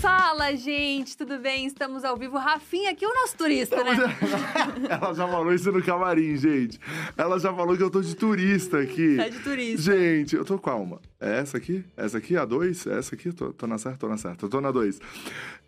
Fala, gente, tudo bem? Estamos ao vivo. Rafinha aqui, o nosso turista, né? Ela já falou isso no camarim, gente. Ela já falou que eu tô de turista aqui. Tá de turista. Gente, eu tô qual uma? É essa aqui? Essa aqui? A dois? É essa aqui? Tô, tô na certa? Tô na certa. Tô na dois.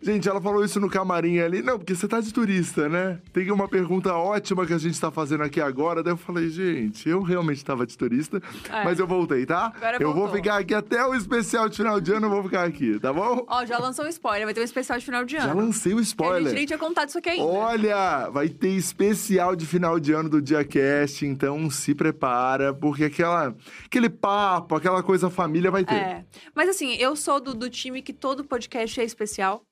Gente, ela falou isso no camarim ali. Não, porque você tá de turista, né? Tem uma pergunta ótima que a gente tá fazendo aqui agora. Daí eu falei, gente, eu realmente tava de turista, É. mas eu voltei, tá? Agora eu vou voltou. ficar aqui até o especial de final de ano, eu vou ficar aqui, tá bom? Ó, já lançou um spoiler, vai ter um especial de final de ano. Já lancei o A spoiler. gente nem tinha contado isso aqui ainda. Olha, vai ter especial de final de ano do DiaCast, então se prepara, porque aquela, aquele papo, aquela coisa família vai ter. É. Mas assim, eu sou do, do time que todo podcast é especial.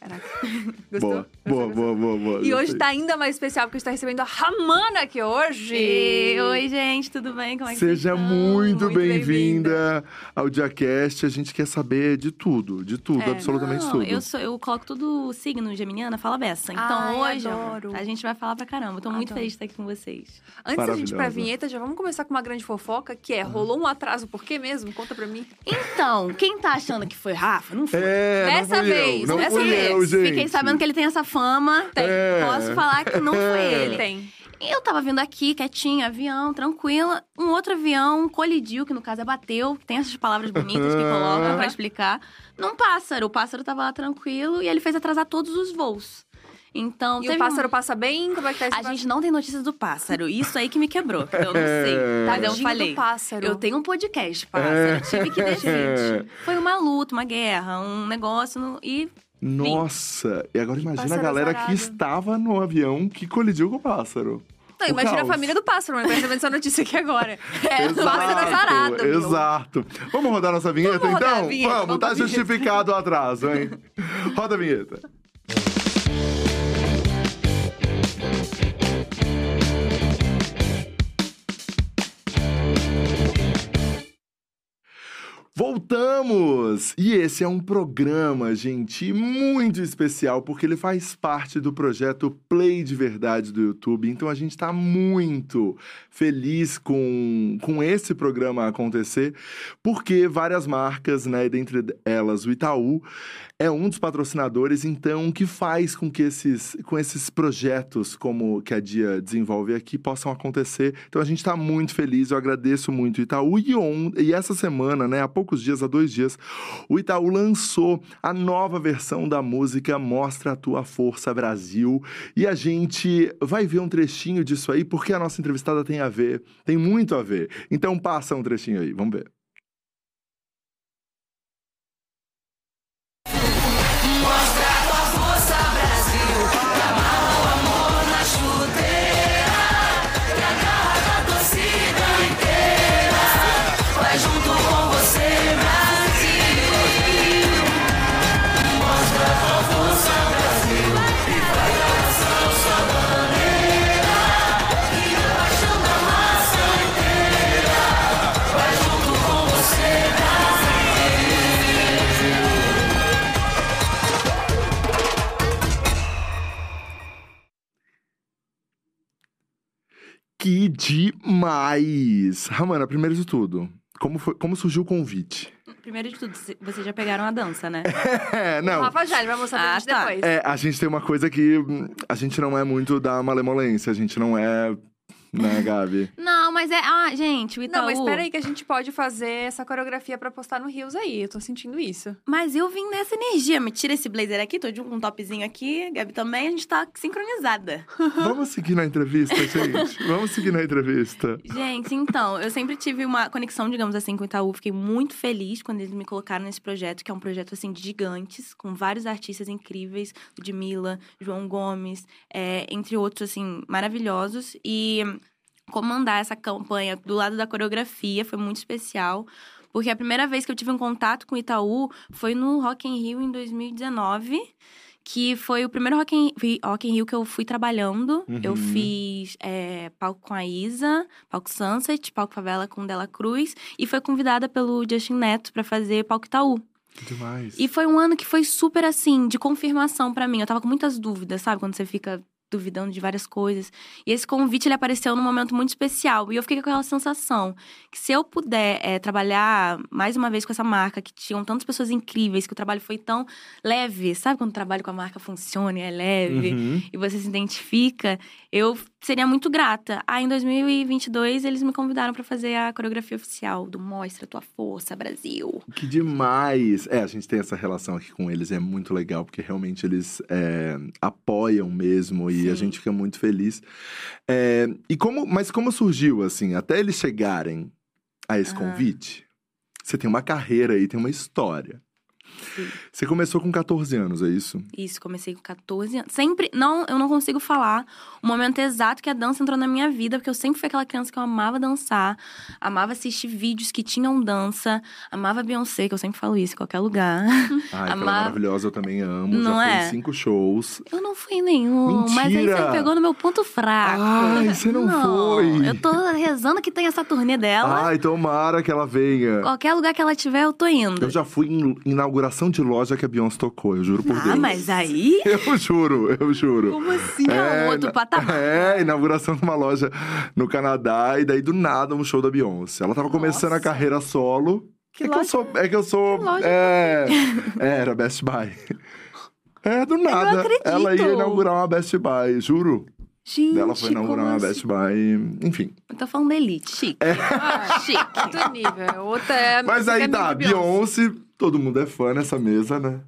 Caraca. Gostou? Boa, boa, boa, boa, boa. E hoje tá ainda mais especial, porque a gente tá recebendo a Ramana aqui hoje. E, oi, gente, tudo bem? Como é que vocês Seja estão? muito, Muito bem-vinda ao DiaCast. A gente quer saber de tudo, de tudo, É. absolutamente Não, tudo. eu, sou, eu coloco tudo signo geminiana, fala beça. Então Ai, hoje adoro. a gente vai falar pra caramba. Tô muito Adoro. feliz de estar aqui com vocês. Antes da gente ir pra vinheta, já vamos começar com uma grande fofoca, que é, rolou um atraso, por quê mesmo? Conta pra mim. Então, quem tá achando que foi Rafa, não foi. É, Dessa não fui vez, eu, não dessa fui vez. eu, gente. Fiquei sabendo que ele tem essa fama. É. Posso falar que não foi ele. Tem. E eu tava vindo aqui, quietinha, avião, tranquila. Um outro avião colidiu, que no caso é bateu. Tem essas palavras bonitas que colocam pra explicar. Num pássaro. O pássaro tava lá tranquilo e ele fez atrasar todos os voos. Então, E teve o pássaro um... passa bem? Como é que tá esse A gente não tem notícias do pássaro. Isso aí que me quebrou. Eu não sei. Mas eu falei. do pássaro. Eu tenho um podcast, pássaro. É. Tive que descer. É. Foi uma luta, uma guerra, um negócio. no- E Nossa, e agora imagina a galera azarado. que estava no avião que colidiu com o pássaro. Não, O imagina caos. a família do pássaro, mas recebendo essa notícia aqui agora. É, Exato, pássaro azarado. meu. Exato. Vamos rodar nossa vinheta, Vamos então? vinheta, vamos, vamos tá pra vinheta. justificado o atraso, hein? Roda a vinheta. Voltamos! E esse é um programa, gente, muito especial, porque ele faz parte do projeto Play de Verdade do YouTube. Então a gente está muito feliz com, com esse programa acontecer, porque várias marcas, né, dentre elas o Itaú, é um dos patrocinadores, então, que faz com que esses, com esses projetos, como que a Dia desenvolve aqui, possam acontecer. Então, a gente está muito feliz, eu agradeço muito o Itaú. E, on, e essa semana, né, há poucos dias, há dois dias, o Itaú lançou a nova versão da música Mostra a Tua Força Brasil. E a gente vai ver um trechinho disso aí, porque a nossa entrevistada tem a ver, tem muito a ver. Então, passa um trechinho aí, vamos ver. Que demais! Ramana, primeiro de tudo, como, foi, como surgiu o convite? Primeiro de tudo, vocês já pegaram a dança, né? É, O não. Rafa já, ele vai mostrar pra Ah, gente tá. depois. É, a gente tem uma coisa que hum, a gente não é muito da malemolência, a gente não é. Né, Gabi? Não, mas é. Ah, gente, o Itaú. Não, mas espera aí que a gente pode fazer essa coreografia pra postar no Rios aí. Eu tô sentindo isso. Mas eu vim nessa energia. Me tira esse blazer aqui, tô de um topzinho aqui, Gabi também, a gente tá sincronizada. Vamos seguir na entrevista, gente? Vamos seguir na entrevista. Gente, então, eu sempre tive uma conexão, digamos assim, com o Itaú. Fiquei muito feliz quando eles me colocaram nesse projeto, que é um projeto, assim, de gigantes, com vários artistas incríveis, Ludmilla, João Gomes, é, entre outros, assim, maravilhosos. E comandar essa campanha do lado da coreografia foi muito especial. Porque a primeira vez que eu tive um contato com o Itaú foi no Rock in Rio em 2019 que foi o primeiro Rock in, Rock in Rio que eu fui trabalhando. Eu Uhum. fiz é, palco com a Isa, palco Sunset, palco Favela com Dela Cruz. E foi convidada pelo Justin Neto pra fazer palco Itaú. Demais. E foi um ano que foi super assim, de confirmação pra mim. Eu tava com muitas dúvidas, sabe? Quando você fica duvidando de várias coisas. E esse convite ele apareceu num momento muito especial. E eu fiquei com aquela sensação que se eu puder é, trabalhar mais uma vez com essa marca, que tinham tantas pessoas incríveis, que o trabalho foi tão leve, sabe quando o trabalho com a marca funciona e é leve Uhum. e você se identifica, eu seria muito grata. Aí em 2022 eles me convidaram para fazer a coreografia oficial do Mostra Tua Força Brasil. Que demais! É, a gente tem essa relação aqui com eles, é muito legal, porque realmente eles é, apoiam mesmo e a Sim. gente fica muito feliz. É, e como, mas como surgiu, assim, até eles chegarem a esse Aham. convite? Você tem uma carreira aí, tem uma história. Sim. Você começou com 14 anos, é isso? Isso, comecei com 14 anos. Sempre, não, eu não consigo falar o momento exato que a dança entrou na minha vida, porque eu sempre fui aquela criança que eu amava dançar, amava assistir vídeos que tinham dança, amava Beyoncé, que eu sempre falo isso em qualquer lugar. Ai, Amava- maravilhosa, eu também amo. Não Já fui é? em cinco shows. Eu não fui em nenhum, mas aí Mentira! você pegou no meu ponto fraco. Ai, você não foi. Eu tô rezando que tenha essa turnê dela. Ai, tomara que ela venha. Qualquer lugar que ela tiver, eu tô indo. Eu já fui em inauguração de loja que a Beyoncé tocou, eu juro por ah, Deus. mas aí. Eu juro, eu juro. Como assim? É um outro patamar. É, inauguração de uma loja no Canadá e daí do nada um show da Beyoncé. Ela tava começando a Nossa. carreira solo. Que é que eu loja? sou, é que eu sou, Que loja é, é, era Best Buy. É, do nada. acredito. Ela ia inaugurar uma Best Buy, juro. Gente, Ela foi inaugurar como uma assim? Best Buy, enfim. Eu tô falando da Elite, chique. Ah, Chique. Outro nível. Outra é. Mas aí é tá, Beyoncé. Beyoncé, todo mundo é fã nessa mesa, né?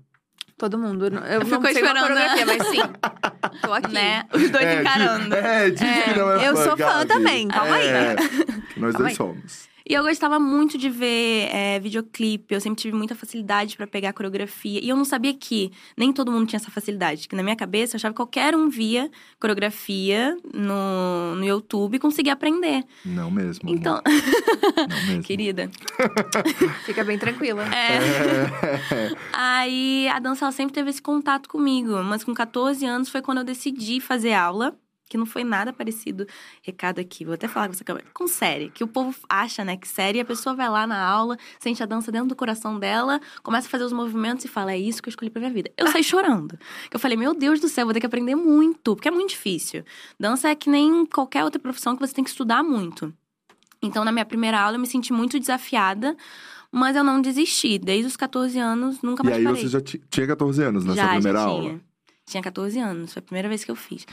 Todo mundo. Eu não Ficou sei uma esperando, coreografia, mas sim. Tô aqui. Né? Os dois é, encarando. Diz, é, diz que não é eu fã, sou fã Gabi. também, calma aí. É, Nós Calma dois aí. somos. E eu gostava muito de ver é, videoclipe. Eu sempre tive muita facilidade pra pegar coreografia. E eu não sabia que nem todo mundo tinha essa facilidade. Que na minha cabeça, eu achava que qualquer um via coreografia no, no YouTube e conseguia aprender. Não mesmo. Então, Não mesmo. querida. Fica bem tranquila. É. Aí a dança ela sempre teve esse contato comigo. Mas com 14 anos foi quando eu decidi fazer aula. Que não foi nada parecido, recado aqui, vou até falar com essa câmera, com série. Que o povo acha, né, que série, a pessoa vai lá na aula, sente a dança dentro do coração dela, começa a fazer os movimentos e fala, é isso que eu escolhi pra minha vida. Eu saí chorando. Que eu falei, meu Deus do céu, vou ter que aprender muito, porque é muito difícil. Dança é que nem qualquer outra profissão que você tem que estudar muito. Então, na minha primeira aula, eu me senti muito desafiada, mas eu não desisti. Desde os 14 anos, nunca E mais aí parei. você já ti- tinha 14 anos nessa já, primeira já aula? tinha. Tinha 14 anos, foi a primeira vez que eu fiz.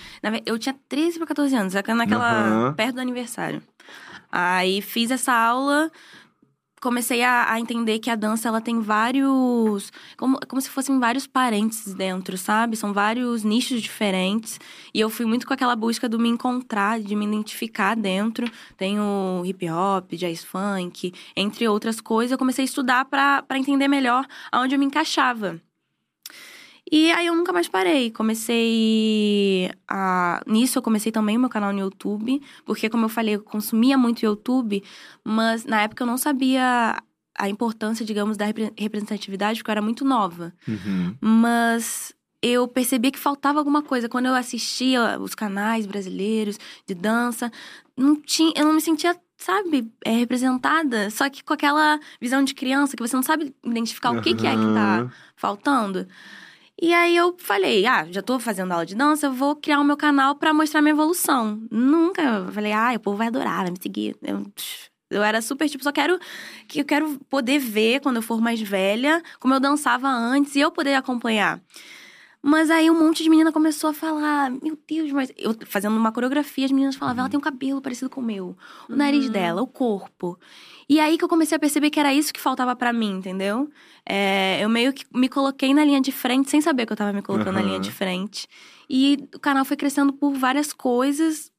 Eu tinha 13 para 14 anos, naquela. Aham. perto do aniversário. Aí fiz essa aula, comecei a, a entender que a dança ela tem vários. Como, como se fossem vários parênteses dentro, sabe? São vários nichos diferentes. E eu fui muito com aquela busca do me encontrar, de me identificar dentro. Tem o hip hop, jazz funk, entre outras coisas. Eu comecei a estudar para entender melhor aonde eu me encaixava. E aí eu nunca mais parei. Comecei a. Nisso eu comecei também o meu canal no YouTube, porque, como eu falei, eu consumia muito YouTube, mas na época eu não sabia a importância, digamos, da repre- representatividade, porque eu era muito nova. Uhum. Mas eu percebia que faltava alguma coisa. Quando eu assistia os canais brasileiros de dança, não tinha, eu não me sentia, sabe, é, representada. Só que com aquela visão de criança, que você não sabe identificar o que, que é que tá faltando. E aí eu falei, ah, já tô fazendo aula de dança, eu vou criar o meu canal pra mostrar minha evolução. Nunca eu falei, ah, o povo vai adorar, vai me seguir. Eu, eu era super tipo, só quero que eu quero poder ver quando eu for mais velha, como eu dançava antes e eu poder acompanhar. Mas aí um monte de menina começou a falar, meu Deus, mas eu fazendo uma coreografia, as meninas falavam, ela tem um cabelo parecido com o meu, o nariz Uhum. dela, o corpo. E aí que eu comecei a perceber que era isso que faltava pra mim, entendeu? É, eu meio que me coloquei na linha de frente, sem saber que eu tava me colocando na Aham. linha de frente. E o canal foi crescendo por várias coisas.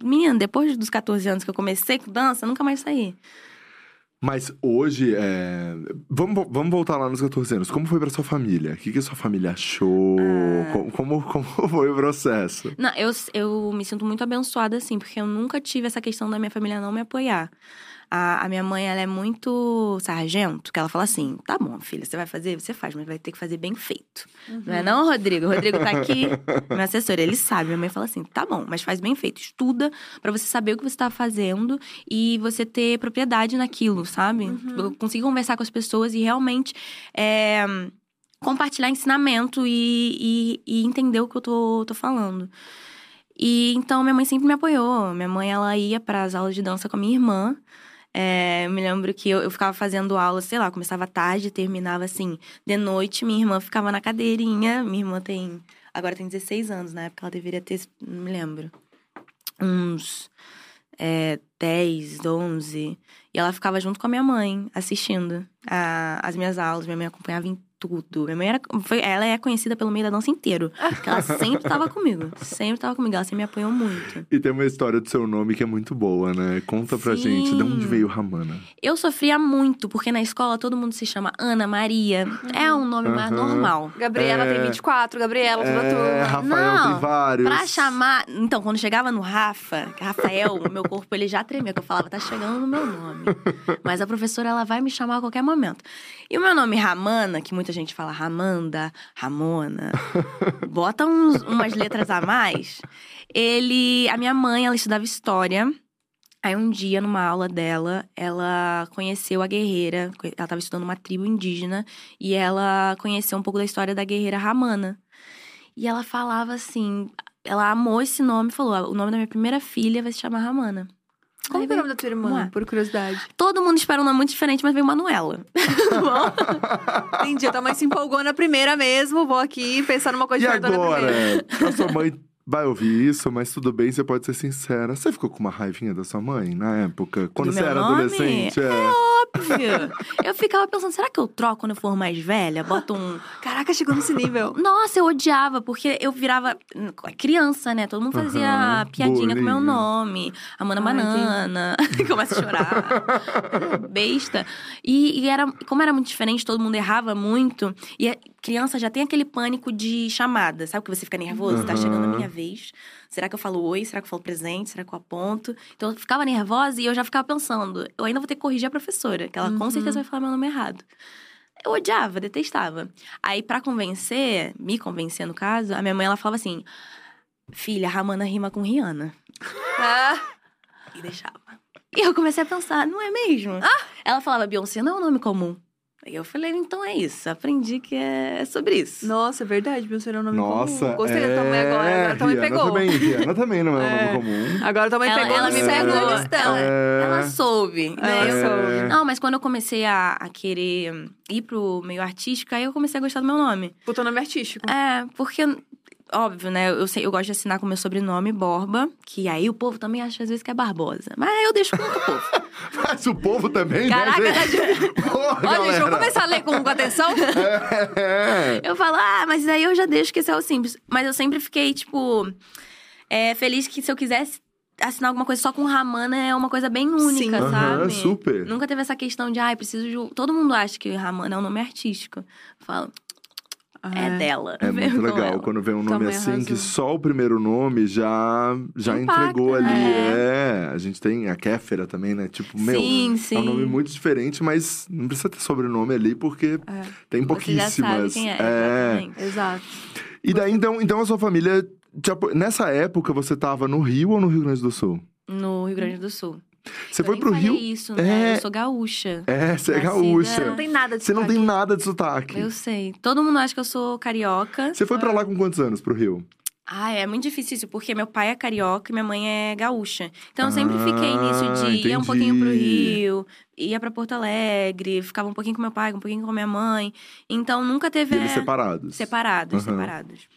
Menina, depois dos 14 anos que eu comecei com dança, eu nunca mais saí. Mas hoje, é... vamos, vamos voltar lá nos 14 anos. Como foi pra sua família? O que, que a sua família achou? Ah. Como, como, como foi o processo? Não, eu, eu me sinto muito abençoada, assim, porque eu nunca tive essa questão da minha família não me apoiar. A, a minha mãe, ela é muito sargento, que ela fala assim: tá bom, filha, você vai fazer, você faz, mas vai ter que fazer bem feito. Não é não, Rodrigo? O Rodrigo tá aqui, meu assessor, ele sabe. Minha mãe fala assim: tá bom, mas faz bem feito. Estuda pra você saber o que você tá fazendo e você ter propriedade naquilo, sabe? Eu conseguir conversar com as pessoas e realmente. é, compartilhar ensinamento e, e, e entender o que eu tô, tô falando. E então minha mãe sempre me apoiou. Minha mãe, ela ia para as aulas de dança com a minha irmã. É, eu me lembro que eu, eu ficava fazendo aula, sei lá, começava tarde, terminava assim, de noite, minha irmã ficava na cadeirinha. Minha irmã tem. Agora tem 16 anos, na época ela deveria ter, não me lembro. Uns é, 10, 11. E ela ficava junto com a minha mãe, assistindo a, as minhas aulas. Minha mãe acompanhava em tudo. Minha mãe era, foi, ela é conhecida pelo meio da dança inteiro. Porque ela sempre tava comigo. Sempre tava comigo. Ela sempre me apoiou muito. E tem uma história do seu nome que é muito boa, né? Conta pra Sim. gente, de onde veio Ramana? Eu sofria muito, porque na escola todo mundo se chama Ana Maria. É um nome mais Aham. normal. Gabriela É. tem 24, Gabriela, toda a É, turma. Rafael Não, tem vários. Pra chamar. Então, quando chegava no Rafa, Rafael, o meu corpo ele já tremia, que eu falava, tá chegando no meu nome. Mas a professora, ela vai me chamar a qualquer momento. E o meu nome Ramana, que muita gente fala Ramanda, Ramona, bota uns- umas letras a mais. Ele. A minha mãe, ela estudava história. Aí um dia, numa aula dela, ela conheceu a guerreira. Ela estava estudando uma tribo indígena. E ela conheceu um pouco da história da guerreira Ramana. E ela falava assim. Ela amou esse nome falou: "Ah, o nome da minha primeira filha vai se chamar Ramana. Como que é o nome da tua irmã, por curiosidade? Todo mundo espera um nome muito diferente, mas veio Manuela. Entendi, a tua mãe se empolgou na primeira mesmo. Vou aqui pensar numa coisa E agora? primeira. A sua mãe vai ouvir isso, mas tudo bem, você pode ser sincera. Você ficou com uma raivinha da sua mãe na época? Quando Do você era nome? adolescente? É. Óbvio. eu ficava pensando, será que eu troco quando eu for mais velha? Boto um. Caraca, chegou nesse nível. Nossa, eu odiava, porque eu virava criança, né? Todo mundo fazia Aham, piadinha com meu nome. Amanda Ah, Banana. Começa a chorar. Besta. E, e era, como era muito diferente, todo mundo errava muito. E a criança já tem aquele pânico de chamada. Sabe que você fica nervoso? Tá Aham. chegando a minha vez. Será que eu falo oi? Será que eu falo presente? Será que eu aponto? Então eu ficava nervosa e eu já ficava pensando, eu ainda vou ter que corrigir a professora, que ela com Uhum. certeza vai falar meu nome errado. Eu odiava, detestava. Aí, pra convencer, me convencer no caso, a minha mãe ela falava assim: Filha, Ramana rima com Rihanna. Ah, E deixava. E eu comecei a pensar, não é mesmo? Ah! Ela falava, Beyoncé não é um nome comum. Aí eu falei, então é isso, aprendi que é sobre isso. nossa, é verdade, Beyoncé é um nome Nossa, comum. Gostei é... da tua mãe agora, agora tua mãe Rihanna pegou. Também, Rihanna também não é um É. nome comum. Agora tua mãe Ela- pegou ela me pegou. É. Ela soube, né? Ela Eu- soube. Não, mas quando eu comecei a, a querer ir pro meio artístico, aí eu comecei a gostar do meu nome. Puta nome artístico. É, porque, óbvio, né? Eu, sei, eu gosto de assinar com meu sobrenome, Borba, que aí o povo também acha às vezes que é Barbosa. Mas eu deixo com o povo. Mas o povo também, Caraca, né, tá gente? Porra, Ó, gente, vamos galera. começar a ler com, com atenção? É. Eu falo, ah, mas aí eu já deixo que esse é o simples. Mas eu sempre fiquei, tipo, é, feliz que se eu quisesse assinar alguma coisa só com Ramana é uma coisa bem única, Sim. Sabe? super. Nunca teve essa questão de, ai, preciso de. um-" Todo mundo acha que Ramana é um nome artístico. Eu falo, é, dela. É muito com legal quando vem um nome Também assim arrasou. que só o primeiro nome já já Impacta, entregou ali. né? É. a gente tem a Kéfera também, né? Tipo, meu, Sim, sim. é um nome muito diferente, mas não precisa ter sobrenome ali porque É. tem Você já pouquíssimas. sabe quem é, É. Exato. E daí então, então a sua família te apo- nessa época você tava no Rio ou no Rio Grande do Sul? No Rio Grande do Sul. Você Eu foi pro Rio? isso, né? É. Eu sou gaúcha. É, você é gaúcha. Você não tem nada de Você não tem sotaque. nada de sotaque. Eu sei. Todo mundo acha que eu sou carioca. Você foi pra lá com quantos anos pro Rio? Ah, é muito difícil isso, porque meu pai é carioca e minha mãe é gaúcha. Então eu sempre Ah, fiquei nisso de ir um pouquinho pro entendi. Rio, ia pra Porto Alegre, ficava um pouquinho com meu pai, um pouquinho com minha mãe. Então nunca teve. E eles é, separados. separados, Aham. separados.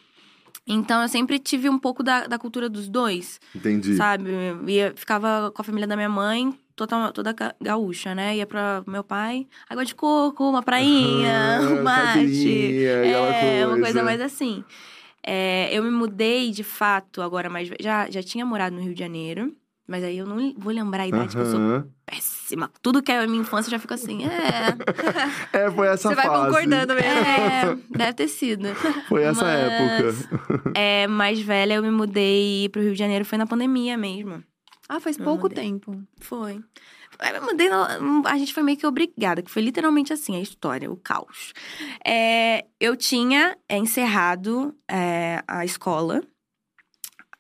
Então eu sempre tive um pouco da, da cultura dos dois, Entendi. sabe? Ia, ficava com a família da minha mãe, toda, toda ga- gaúcha, né? Ia pra meu pai, água de coco, uma prainha, Ah, um mate. É, uma coisa coisa. mais assim. É, eu me mudei, de fato, agora mais... Já, já tinha morado no Rio de Janeiro, mas aí eu não vou lembrar a idade, que eu sou péssima. Tudo que é a minha infância eu já fico assim, é... É, foi essa Você vai fase. concordando mesmo. é, deve ter sido. Foi essa Mas- época. É, mais velha, eu me mudei pro Rio de Janeiro, foi na pandemia mesmo. Ah, faz Eu pouco mudei. tempo. Foi. Eu me mudei, a gente foi meio que obrigada, que foi literalmente assim a história, o caos. É, eu tinha é, encerrado é, a escola.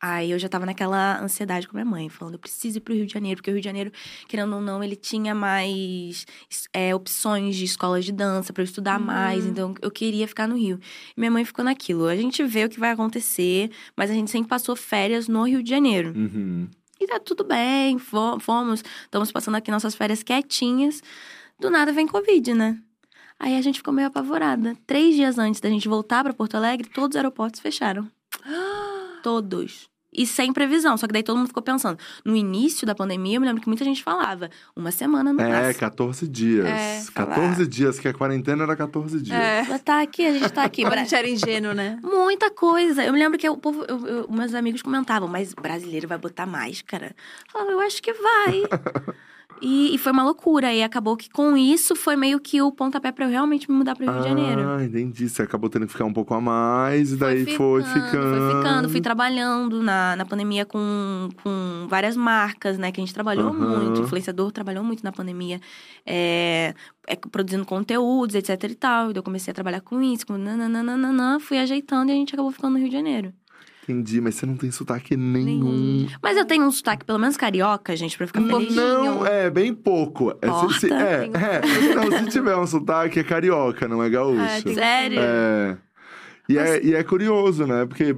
Aí eu já tava naquela ansiedade com minha mãe, falando, eu preciso ir pro Rio de Janeiro, porque o Rio de Janeiro, querendo ou não, ele tinha mais é, opções de escolas de dança para eu estudar Uhum. mais, então eu queria ficar no Rio. E minha mãe ficou naquilo. A gente vê o que vai acontecer, mas a gente sempre passou férias no Rio de Janeiro. Uhum. E tá tudo bem, fo- fomos, estamos passando aqui nossas férias quietinhas. Do nada vem Covid, né? Aí a gente ficou meio apavorada. Três dias antes da gente voltar pra Porto Alegre, todos os aeroportos fecharam. Todos. E sem previsão. Só que daí todo mundo ficou pensando. No início da pandemia, eu me lembro que muita gente falava. Uma semana no É, máximo. 14 dias. É, 14 dias, que a quarentena era 14 dias. É. Tá aqui, a gente tá aqui. A gente era ingênuo, né? Muita coisa. Eu me lembro que o povo, eu- eu- meus amigos comentavam, mas brasileiro vai botar máscara? Eu falava, eu acho que vai. e, e foi uma loucura. E acabou que com isso foi meio que o pontapé pra eu realmente me mudar pro Rio de Janeiro. Ah, entendi. Você acabou tendo que ficar um pouco a mais, e daí foi ficando. Foi ficando, fui trabalhando na, na pandemia com, com várias marcas, né? Que a gente trabalhou Aham. muito, influenciador trabalhou muito na pandemia, é, é, produzindo conteúdos, etc e tal. E daí eu comecei a trabalhar com isso, com nananana, fui ajeitando e a gente acabou ficando no Rio de Janeiro. Entendi, mas você não tem sotaque nenhum. Mas eu tenho um sotaque, pelo menos carioca, gente, pra ficar feliz. não, é bem pouco. É, se, se- Porta. é, é. Não, se tiver um sotaque, é carioca, não é gaúcho. É, tem- Sério? É. E, é, e é curioso, né? Porque,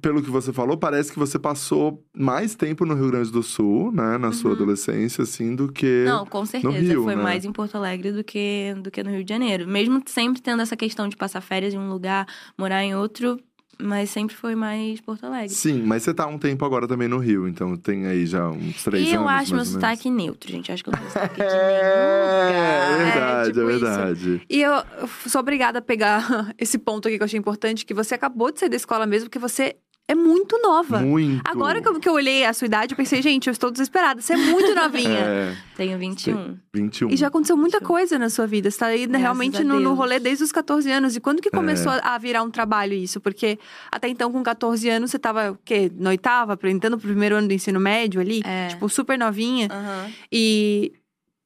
pelo que você falou, parece que você passou mais tempo no Rio Grande do Sul, né? Na sua Uhum. adolescência, assim, do que. Não, com certeza. Rio, foi né? mais em Porto Alegre do que, do que no Rio de Janeiro. Mesmo sempre tendo essa questão de passar férias em um lugar, morar em outro, mas sempre foi mais Porto Alegre. Sim, mas você tá há um tempo agora também no Rio, então tem aí já uns três e anos. eu acho meu sotaque neutro, gente. Acho que eu não tenho sotaque de É, nenhum é verdade, tipo é isso. verdade. E eu, eu sou obrigada a pegar esse ponto aqui que eu achei importante, que você acabou de sair da escola mesmo, porque você é muito nova. Muito. Agora que eu, que eu olhei a sua idade, eu pensei, gente, eu estou desesperada. Você é muito novinha. É, Tenho 21. 21. E já aconteceu muita Isso. coisa na sua vida. Você tá aí Graças realmente no, no rolê desde os 14 anos. E quando que começou É. a virar um trabalho isso? Porque até então, com 14 anos, você tava, o quê? Na oitava, entrando pro primeiro ano do ensino médio ali? É. Tipo, super novinha. Aham. E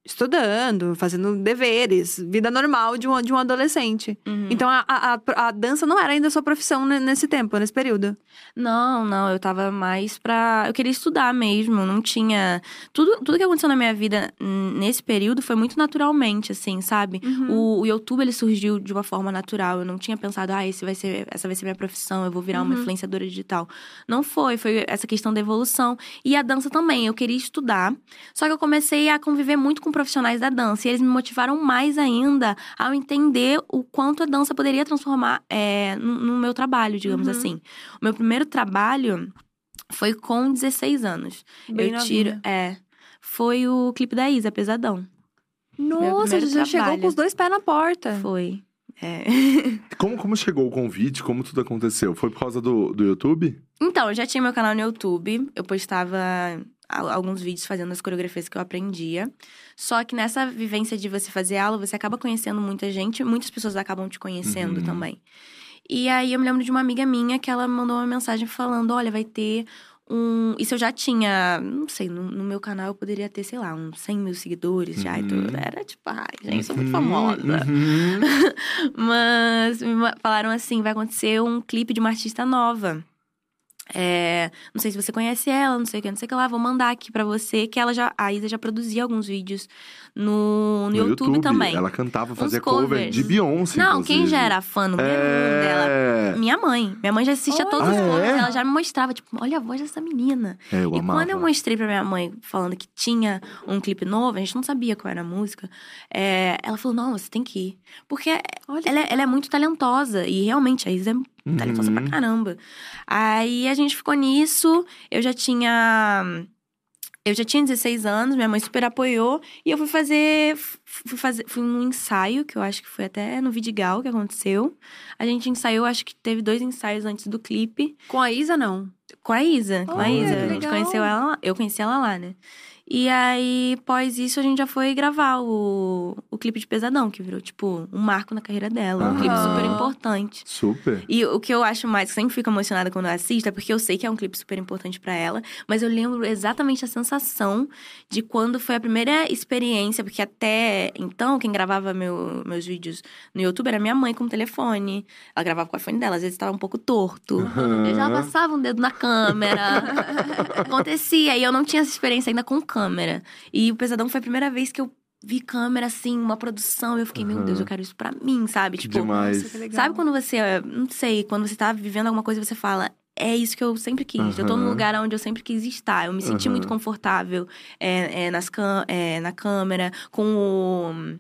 estudando, fazendo deveres, vida normal de um, de um adolescente. Uhum. Então, a, a, a- dança não era ainda a sua profissão ne- nesse tempo, nesse período. Não, não, eu tava mais pra. Eu queria estudar mesmo, não tinha. Tudo, tudo que aconteceu na minha vida nesse período foi muito naturalmente, assim, sabe? Uhum. O, o YouTube ele surgiu de uma forma natural. Eu não tinha pensado, ah, esse vai ser, essa vai ser minha profissão, eu vou virar uma Uhum. influenciadora digital. Não foi, foi essa questão da evolução. E a dança também, eu queria estudar. Só que eu comecei a conviver muito com profissionais da dança. E eles me motivaram mais ainda ao entender o quanto a dança poderia transformar é, no, no meu trabalho, digamos Uhum. assim. O meu primeiro trabalho foi com 16 anos. Bem eu tiro. novinha. É. Foi o clipe da Isa, Pesadão. Nossa, você já chegou com os dois pés na porta. Foi. É. Como, como chegou o convite? Como tudo aconteceu? Foi por causa do, do YouTube? Então, eu já tinha meu canal no YouTube. Eu postava alguns vídeos fazendo as coreografias que eu aprendia. Só que nessa vivência de você fazer aula, você acaba conhecendo muita gente. Muitas pessoas acabam te conhecendo Uhum. também. E aí, eu me lembro de uma amiga minha que ela mandou uma mensagem falando: Olha, vai ter um. Isso eu já tinha, não sei, no, no meu canal eu poderia ter, sei lá, uns 100 mil seguidores já. Então, Uhum. era tipo, ai, gente, sou muito Uhum, famosa. uhum. Mas me falaram assim: vai acontecer um clipe de uma artista nova. É, não sei se você conhece ela, não sei o que, não sei o que lá, vou mandar aqui pra você, que ela já, a Isa já produzia alguns vídeos no, no, YouTube, também. Ela cantava, fazia cover covers. de Beyoncé. Não, quem inclusive. já era fã número um dela? É... Minha mãe. Minha mãe já assistia Olha! todos os Ah, covers, é? ela já me mostrava, tipo, olha a voz dessa menina. é, eu E amava. quando eu mostrei pra minha mãe, falando que tinha um clipe novo, a gente não sabia qual era a música, é, ela falou, não, você tem que ir. Porque Olha ela, é- ela é muito talentosa. E realmente, a Isa é talentosa pra Uhum. caramba. Aí a gente ficou nisso. Eu já tinha. Eu já tinha 16 anos, minha mãe super apoiou. E eu fui fazer. Fui fazer. Fui num ensaio, que eu acho que foi até no Vidigal que aconteceu. A gente ensaiou, acho que teve dois ensaios antes do clipe. Com a Isa, não. Com a Isa, com a Isa. que A gente legal. conheceu ela lá. Eu conheci ela lá, né? E aí, após isso, a gente já foi gravar o, o clipe de Pesadão, que virou, tipo, um marco na carreira dela. Um clipe super importante. Super. E o que eu acho mais, que sempre fico emocionada quando eu assisto, é porque eu sei que é um clipe super importante pra ela, mas eu lembro exatamente a sensação de quando foi a primeira experiência, porque até então, quem gravava meu- meus vídeos no YouTube era minha mãe com o telefone. Ela gravava com o iPhone dela, às vezes estava um pouco torto. Aham. Eu já passava um dedo na câmera. Acontecia, e eu não tinha essa experiência ainda com câmera. E o Pesadão foi a primeira vez que eu vi câmera, assim, uma produção, e eu fiquei, meu Aham. Deus, eu quero isso pra mim, sabe? Que Tipo, demais. Nossa, que legal. Sabe quando você, não sei, quando você tá vivendo alguma coisa, você fala. É isso que eu sempre quis. Eu tô num lugar onde eu sempre quis estar. Eu me senti Aham. muito confortável é, é, nas é, na câmera, com o,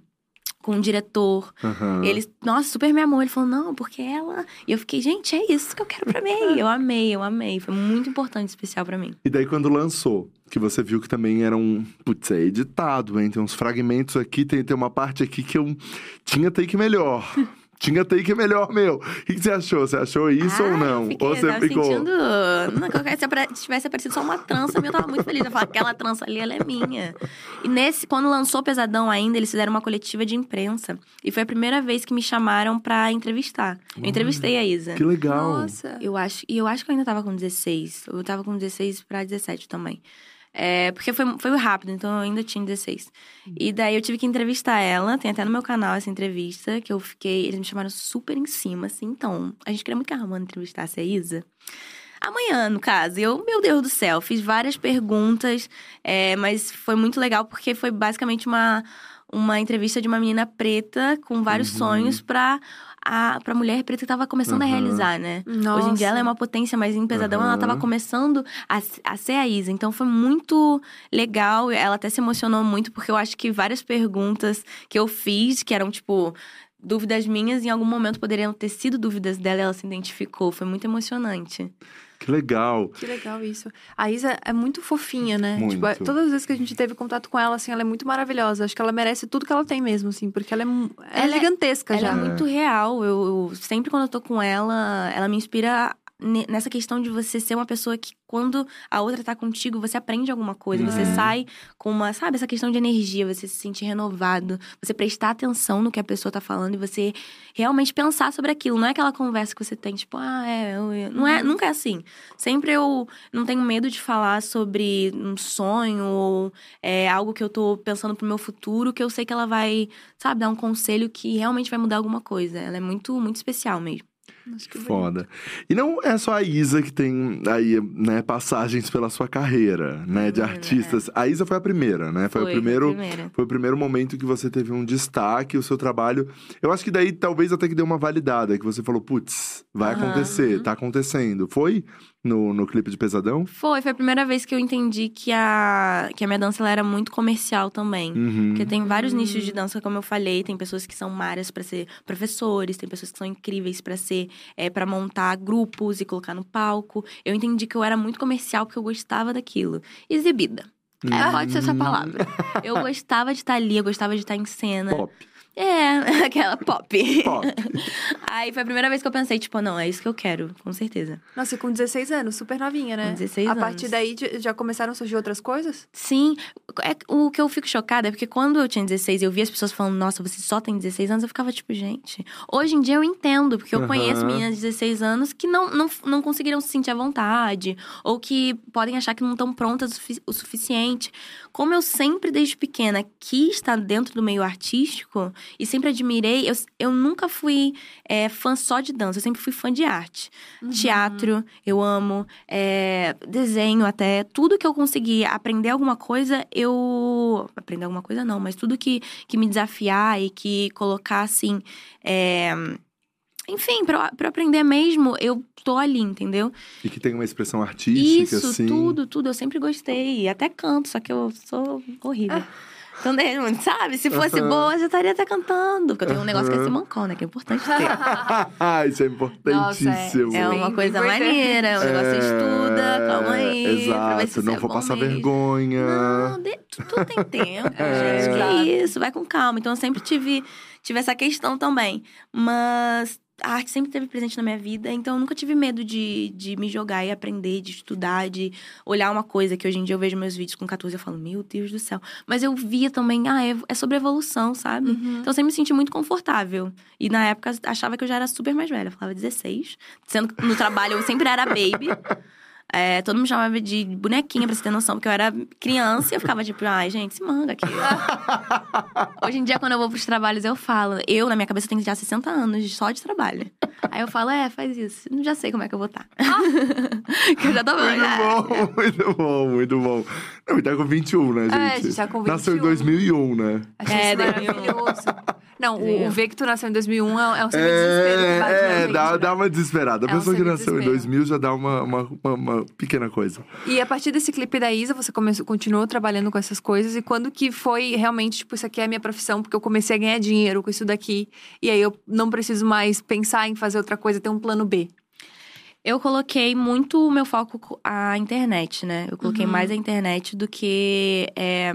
com o diretor. Aham. Ele, nossa, super me amou. Ele falou, não, porque ela. E eu fiquei, gente, é isso que eu quero pra mim. Eu amei, eu amei. Foi muito importante, especial pra mim. E daí, quando lançou, que você viu que também era um. Putz, é editado, hein? Tem uns fragmentos aqui, tem, tem uma parte aqui que eu. Tinha take melhor. Tinha take melhor, meu. O que, você achou? Você achou isso Ah, ou não? Fiquei, ou você tava ficou. sentindo. Não, se tivesse aparecido só uma trança, eu tava muito feliz. Eu falava, aquela trança ali, ela é minha. E nesse, quando lançou Pesadão ainda, eles fizeram uma coletiva de imprensa. E foi a primeira vez que me chamaram pra entrevistar. Eu entrevistei a Isa. Que legal. Nossa. Eu acho, e eu acho que eu ainda tava com 16. Eu tava com 16 pra 17 também. É, porque foi, foi rápido, então eu ainda tinha 16. E daí eu tive que entrevistar ela, tem até no meu canal essa entrevista, que eu fiquei. Eles me chamaram super em cima, assim. Então, a gente queria muito que a entrevistasse a Isa. Amanhã, no caso. E eu, meu Deus do céu, fiz várias perguntas, é, mas foi muito legal porque foi basicamente uma, uma entrevista de uma menina preta com vários Uhum. sonhos pra, a, pra mulher preta que tava começando a Aham. realizar, né? Nossa. Hoje em dia ela é uma potência, mas em Pesadão ela tava Aham. começando a, a ser a Isa. Então foi muito legal. Ela até se emocionou muito, porque eu acho que várias perguntas que eu fiz, que eram tipo. Dúvidas minhas, em algum momento poderiam ter sido dúvidas dela, ela se identificou. Foi muito emocionante. Que legal. Que legal isso. A Isa é muito fofinha, né? Muito. Tipo, é- todas as vezes que a gente teve contato com ela, assim, ela é muito maravilhosa. Acho que ela merece tudo que ela tem mesmo, assim, porque ela é, ela é Ela é- gigantesca Ela já. é muito real. Eu, eu- sempre quando eu tô com ela, ela me inspira nessa questão de você ser uma pessoa que, quando a outra tá contigo, você aprende alguma coisa. Você Uhum. sai com uma, sabe, essa questão de energia, você se sentir renovado, você prestar atenção no que a pessoa tá falando e você realmente pensar sobre aquilo. Não é aquela conversa que você tem, tipo, ah, é, eu, eu. Não é, nunca é assim. Sempre eu não tenho medo de falar sobre um sonho ou é, algo que eu tô pensando pro meu futuro, que eu sei que ela vai, sabe, dar um conselho que realmente vai mudar alguma coisa. Ela é muito, muito especial mesmo. Foda. E não é só a Isa que tem aí, né, passagens pela sua carreira, né, de Hum, artistas. A Isa foi a primeira, né? Foi, o primeiro. primeira. Foi o primeiro momento que você teve um destaque, o seu trabalho. Eu acho que daí talvez até que deu uma validada, que você falou, putz, vai Aham. acontecer, tá acontecendo. Foi no, no clipe de Pesadão? Foi, foi a primeira vez que eu entendi que a, que a minha dança era muito comercial também. Uhum. Porque tem vários Hum. nichos de dança, como eu falei. Tem pessoas que são márias pra ser professores, tem pessoas que são incríveis pra ser, é, para montar grupos e colocar no palco. Eu entendi que eu era muito comercial porque eu gostava daquilo. Exibida. É, pode ser essa Hum. palavra. Eu gostava de estar ali, eu gostava de estar em cena. Pop. É, aquela pop. Pop. Aí foi a primeira vez que eu pensei, tipo, não, é isso que eu quero, com certeza. Nossa, e com 16 anos, super novinha, né? Com 16 a anos. partir daí já começaram a surgir outras coisas? Sim, é, o que eu fico chocada é porque quando eu tinha 16 eu via as pessoas falando, nossa, você só tem 16 anos, eu ficava tipo, gente. Hoje em dia eu entendo, porque eu Aham. conheço meninas de 16 anos que não, não, não conseguiram se sentir à vontade, ou que podem achar que não estão prontas o, sufi- o suficiente. Como eu sempre, desde pequena, quis estar dentro do meio artístico e sempre admirei, eu, eu nunca fui é, fã só de dança, eu sempre fui fã de arte. Teatro, eu amo. é, desenho até. Tudo que eu consegui aprender alguma coisa, eu. Aprender alguma coisa não, mas tudo que, que me desafiar e que colocar assim. é, Enfim, pra, aprender mesmo, eu tô ali, entendeu? E que tem uma expressão artística, Isso, assim. tudo, tudo. Eu sempre gostei. E até canto, só que eu sou horrível. Então, daí, sabe? Se fosse boa, eu já estaria até cantando. Porque eu tenho um negócio que é ser mancão, né? Que é importante ter. Isso é importantíssimo. É uma Bem- coisa bem importante. maneira, é um negócio que É, estuda, calma aí. Exato, não é vou passar mesmo. vergonha. Não, de- tu- tudo tem tempo, É. gente. Que isso, vai com calma. Então eu sempre tive, tive essa questão também. Mas a arte sempre esteve presente na minha vida, então eu nunca tive medo de, de me jogar e aprender, de estudar, de olhar uma coisa que hoje em dia eu vejo meus vídeos com 14 e eu falo, meu Deus do céu. Mas eu via também, ah, é, é sobre evolução, sabe? Uhum. Então eu sempre me senti muito confortável. E na época achava que eu já era super mais velha, eu falava 16. Sendo que no trabalho eu sempre era baby. É, todo mundo me chamava de bonequinha, pra você ter noção, porque eu era criança e eu ficava tipo, ai, gente, se manga aqui. Hoje em dia, quando eu vou pros trabalhos, eu falo, eu, na minha cabeça, tenho já 60 anos só de trabalho. Aí eu falo, é, faz isso. Já sei como é que eu vou estar. que eu já tô Muito bom, muito bom, muito bom. Não, e tá com 21, né, gente? É, a gente tá com Nasceu em 21. 2001, né? Achei É, isso maravilhoso. Não, o, o ver que tu nasceu em 2001 é, é um certo desespero que É, é dá, né? dá uma desesperada. A É um pessoa que certo nasceu em desespero. 2000 já dá uma, uma, uma, uma pequena coisa. E a partir desse clipe da Isa, você começou, continuou trabalhando com essas coisas. E quando que foi realmente, tipo, isso aqui é a minha profissão? Porque eu comecei a ganhar dinheiro com isso daqui. E aí eu não preciso mais pensar em fazer outra coisa, ter um plano B. Eu coloquei muito o meu foco co- a internet, né? Eu coloquei Uhum. mais a internet do que é,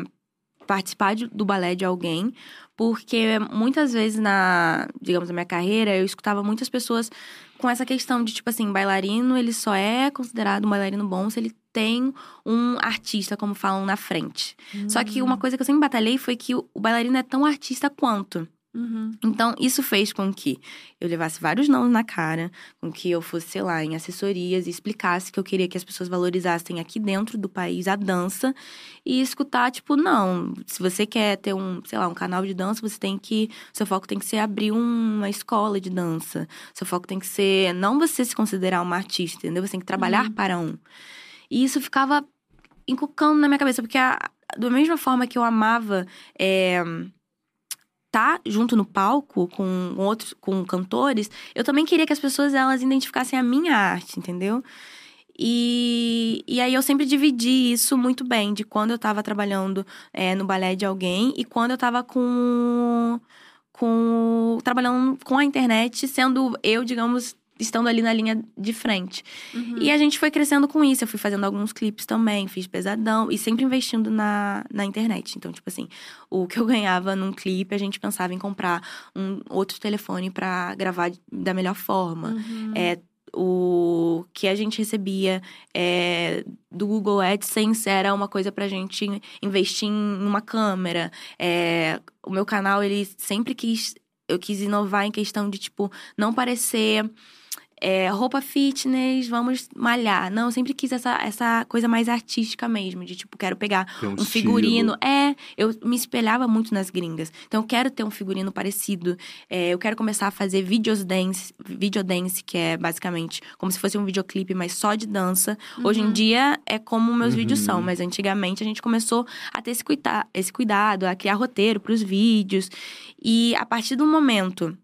participar de- do balé de alguém, porque muitas vezes na, digamos, na minha carreira, eu escutava muitas pessoas com essa questão de tipo assim, bailarino, ele só é considerado um bailarino bom se ele tem um artista, como falam, na frente. Só que uma coisa que eu sempre batalhei foi que o bailarino é tão artista quanto. Uhum. Então, isso fez com que eu levasse vários não na cara, com que eu fosse, sei lá, em assessorias e explicasse que eu queria que as pessoas valorizassem aqui dentro do país a dança e escutar, tipo, não, se você quer ter um, sei lá, um canal de dança, você tem que, seu foco tem que ser abrir uma escola de dança. Seu foco tem que ser não você se considerar uma artista, entendeu? Você tem que trabalhar para um. E isso ficava encucando na minha cabeça, porque a, da mesma forma que eu amava é, tá junto no palco com outros com cantores, eu também queria que as pessoas elas identificassem a minha arte, entendeu? E, e aí eu sempre dividi isso muito bem, de quando eu tava trabalhando é, no balé de alguém e quando eu tava com, com trabalhando com a internet, sendo eu, digamos, estando ali na linha de frente. Uhum. E a gente foi crescendo com isso. Eu fui fazendo alguns clipes também, fiz pesadão e sempre investindo na, na internet. Então, tipo assim, o que eu ganhava num clipe, a gente pensava em comprar um outro telefone pra gravar da melhor forma. Uhum. É, o que a gente recebia é, do Google AdSense era uma coisa pra gente investir em uma câmera. É, o meu canal, ele sempre quis. Eu quis inovar em questão de, tipo, não parecer. É, roupa fitness, vamos malhar. Não, eu sempre quis essa, essa coisa mais artística mesmo, de tipo, quero pegar um, um figurino. É, eu me espelhava muito nas gringas. Então, eu quero ter um figurino parecido. É, eu quero começar a fazer videos dance, videodance, que é basicamente como se fosse um videoclipe, mas só de dança. Hoje em dia é como meus Uhum. vídeos são, mas antigamente a gente começou a ter esse, cuida esse cuidado, a criar roteiro para os vídeos. E a partir do momento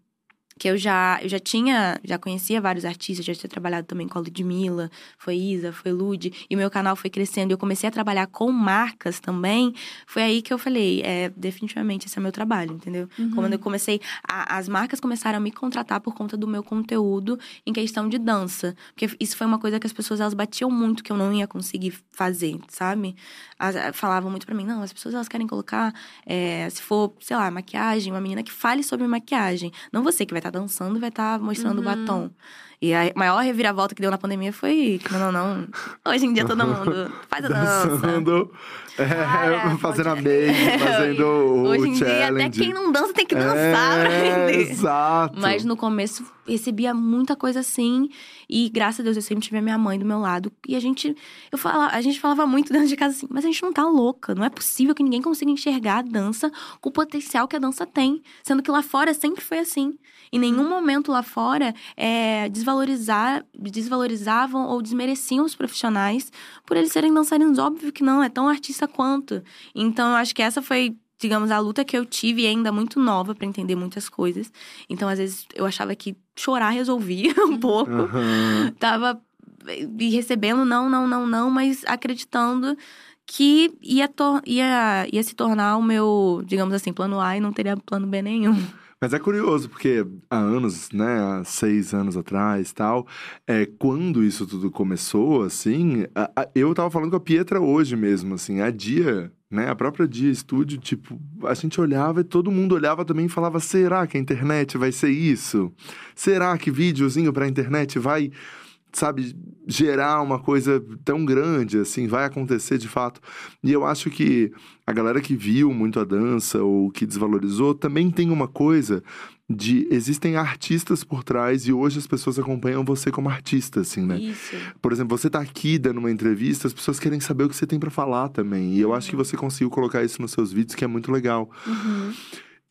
que eu já, eu já tinha, já conhecia vários artistas, já tinha trabalhado também com a Ludmilla, foi Isa, foi Lud, e o meu canal foi crescendo e eu comecei a trabalhar com marcas também, foi aí que eu falei, é, definitivamente esse é meu trabalho, entendeu? Uhum. Quando eu comecei, a- as marcas começaram a me contratar por conta do meu conteúdo em questão de dança, porque isso foi uma coisa que as pessoas, elas batiam muito que eu não ia conseguir fazer, sabe? As- falavam muito pra mim, não, as pessoas, elas querem colocar, é, se for, sei lá, maquiagem, uma menina que fale sobre maquiagem, não você que vai estar dançando e vai estar mostrando o Uhum. batom. E a maior reviravolta que deu na pandemia foi que, não, não, não. Hoje em dia todo mundo faz a dança. Dançando, é, fazendo a make, fazendo o Hoje em dia, challenge. até quem não dança tem que dançar pra é, render. Exato. Mas no começo recebia muita coisa assim. E graças a Deus eu sempre tive a minha mãe do meu lado. E a gente, eu fala, a gente falava muito dentro de casa assim, mas a gente não tá louca. Não é possível que ninguém consiga enxergar a dança com o potencial que a dança tem. Sendo que lá fora sempre foi assim. Em nenhum momento lá fora é, desvalorizar, desvalorizavam ou desmereciam os profissionais por eles serem dançarinos. Óbvio que não, é tão artista quanto. Então eu acho que essa foi digamos, a luta que eu tive ainda muito nova pra entender muitas coisas. Então, às vezes, eu achava que chorar resolvia um pouco. Aham. Tava e recebendo não, não, não, não, mas acreditando que ia, ia, ia se tornar o meu, digamos assim, plano A e não teria plano B nenhum. Mas é curioso, porque há anos, né, há seis anos atrás tal, é, quando isso tudo começou, assim, a- a- eu tava falando com a Pietra hoje mesmo, assim, a Dia né? A própria Dia Studio, tipo, a gente olhava e todo mundo olhava também e falava: será que a internet vai ser isso? Será que videozinho pra internet vai, sabe, gerar uma coisa tão grande assim? Vai acontecer de fato? E eu acho que a galera que viu muito a dança ou que desvalorizou também tem uma coisa de existem artistas por trás e hoje as pessoas acompanham você como artista, assim, né? Isso. Por exemplo, você tá aqui dando uma entrevista, as pessoas querem saber o que você tem pra falar também. E eu acho que você conseguiu colocar isso nos seus vídeos, que é muito legal. Uhum.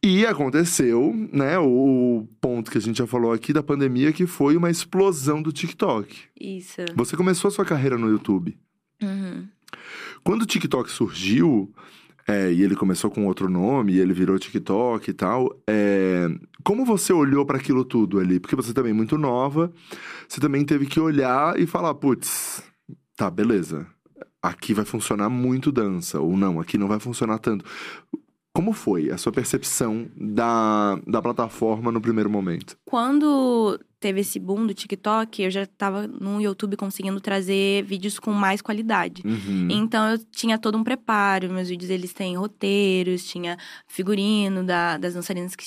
E aconteceu, né, o ponto que a gente já falou aqui da pandemia, que foi uma explosão do TikTok. Isso. Você começou a sua carreira no YouTube. Uhum. Quando o TikTok surgiu, é, e ele começou com outro nome, e ele virou TikTok e tal, é, como você olhou para aquilo tudo ali? Porque você também é muito nova, você também teve que olhar e falar, putz, tá, beleza. Aqui vai funcionar muito dança, ou não, aqui não vai funcionar tanto. Como foi a sua percepção da, da plataforma no primeiro momento? Quando teve esse boom do TikTok, eu já tava no YouTube conseguindo trazer vídeos com mais qualidade. Uhum. Então eu tinha todo um preparo, meus vídeos eles têm roteiros, tinha figurino da- das dançarinas que,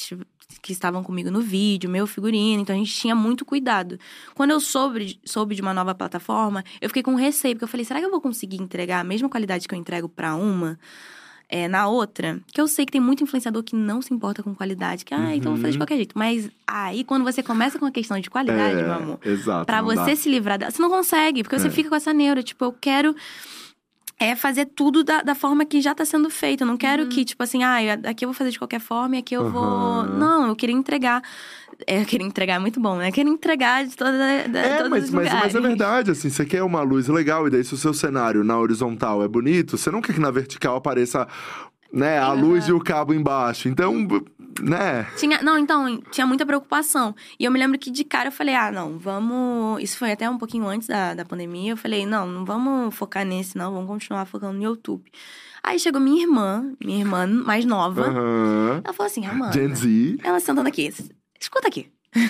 que estavam comigo no vídeo, meu figurino, então a gente tinha muito cuidado. Quando eu soube, soube de uma nova plataforma, eu fiquei com receio, porque eu falei, será que eu vou conseguir entregar a mesma qualidade que eu entrego pra uma? É, na outra, que eu sei que tem muito influenciador que não se importa com qualidade, que, ah, então eu vou fazer de Uhum. qualquer jeito. Mas aí, quando você começa com a questão de qualidade, É, meu amor, Exato. Pra você dá. se livrar dela. Você não consegue, porque você É. fica com essa neura. Tipo, eu quero é fazer tudo da, da forma que já tá sendo feito. Eu não quero Uhum. que, tipo assim, ah, aqui eu vou fazer de qualquer forma e aqui eu vou. Aham. Não, eu queria entregar. É, eu queria entregar é muito bom, né? Eu queria entregar de toda, da, É, todos mas, os mas, lugares. mas é verdade, assim, você quer uma luz legal, e daí se o seu cenário na horizontal é bonito, você não quer que na vertical apareça, né, a Aham. luz e o cabo embaixo. Então, né? Tinha, não, então, tinha muita preocupação. E eu me lembro que de cara eu falei, ah, não, vamos. Isso foi até um pouquinho antes da, da pandemia. Eu falei, não, não vamos focar nesse, não, vamos continuar focando no YouTube. Aí chegou minha irmã, minha irmã mais nova. Aham. Ela falou assim, Amanda. Gen Z. Ela sentando aqui, escuta aqui.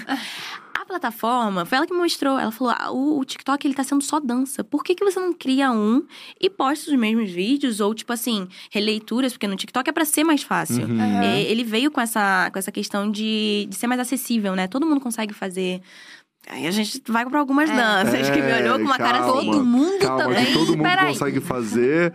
A plataforma, foi ela que me mostrou. Ela falou: ah, o, o TikTok ele tá sendo só dança. Por que, que você não cria um e posta os mesmos vídeos? Ou, tipo assim, releituras? Porque no TikTok é pra ser mais fácil. Uhum. É, ele veio com essa, com essa questão de, de ser mais acessível, né? Todo mundo consegue fazer. Aí a gente vai pra algumas É. danças que me olhou com uma cara calma, assim. Todo mundo Calma, também. que todo mundo Peraí. consegue fazer.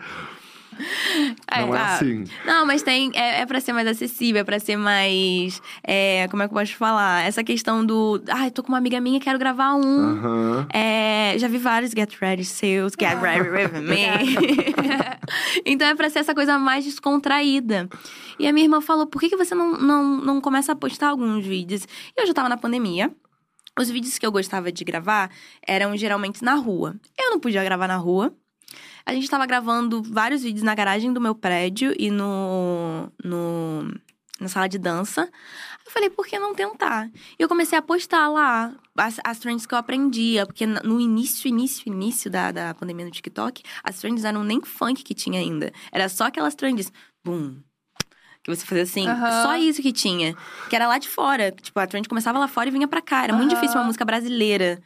Não é tá. assim. Não, mas tem. É, é pra ser mais acessível, é pra ser mais. é, como é que eu posso falar? Essa questão do. Ai, tô com uma amiga minha, quero gravar um. É, já vi vários Get Ready seus, Get Ready with Me. então é pra ser essa coisa mais descontraída. E a minha irmã falou: por que, que você não, não, não começa a postar alguns vídeos? E eu já tava na pandemia. Os vídeos que eu gostava de gravar eram geralmente na rua. Eu não podia gravar na rua. A gente tava gravando vários vídeos na garagem do meu prédio e no, no na sala de dança. Eu falei, por que não tentar? E eu comecei a postar lá as, as trends que eu aprendia. Porque no início, início, início da, da pandemia no TikTok, as trends eram nem funk que tinha ainda. Era só aquelas trends, boom. Que você fazia assim, Aham. só isso que tinha. Que era lá de fora. Tipo, a trend começava lá fora e vinha pra cá. Era muito Aham. difícil uma música brasileira.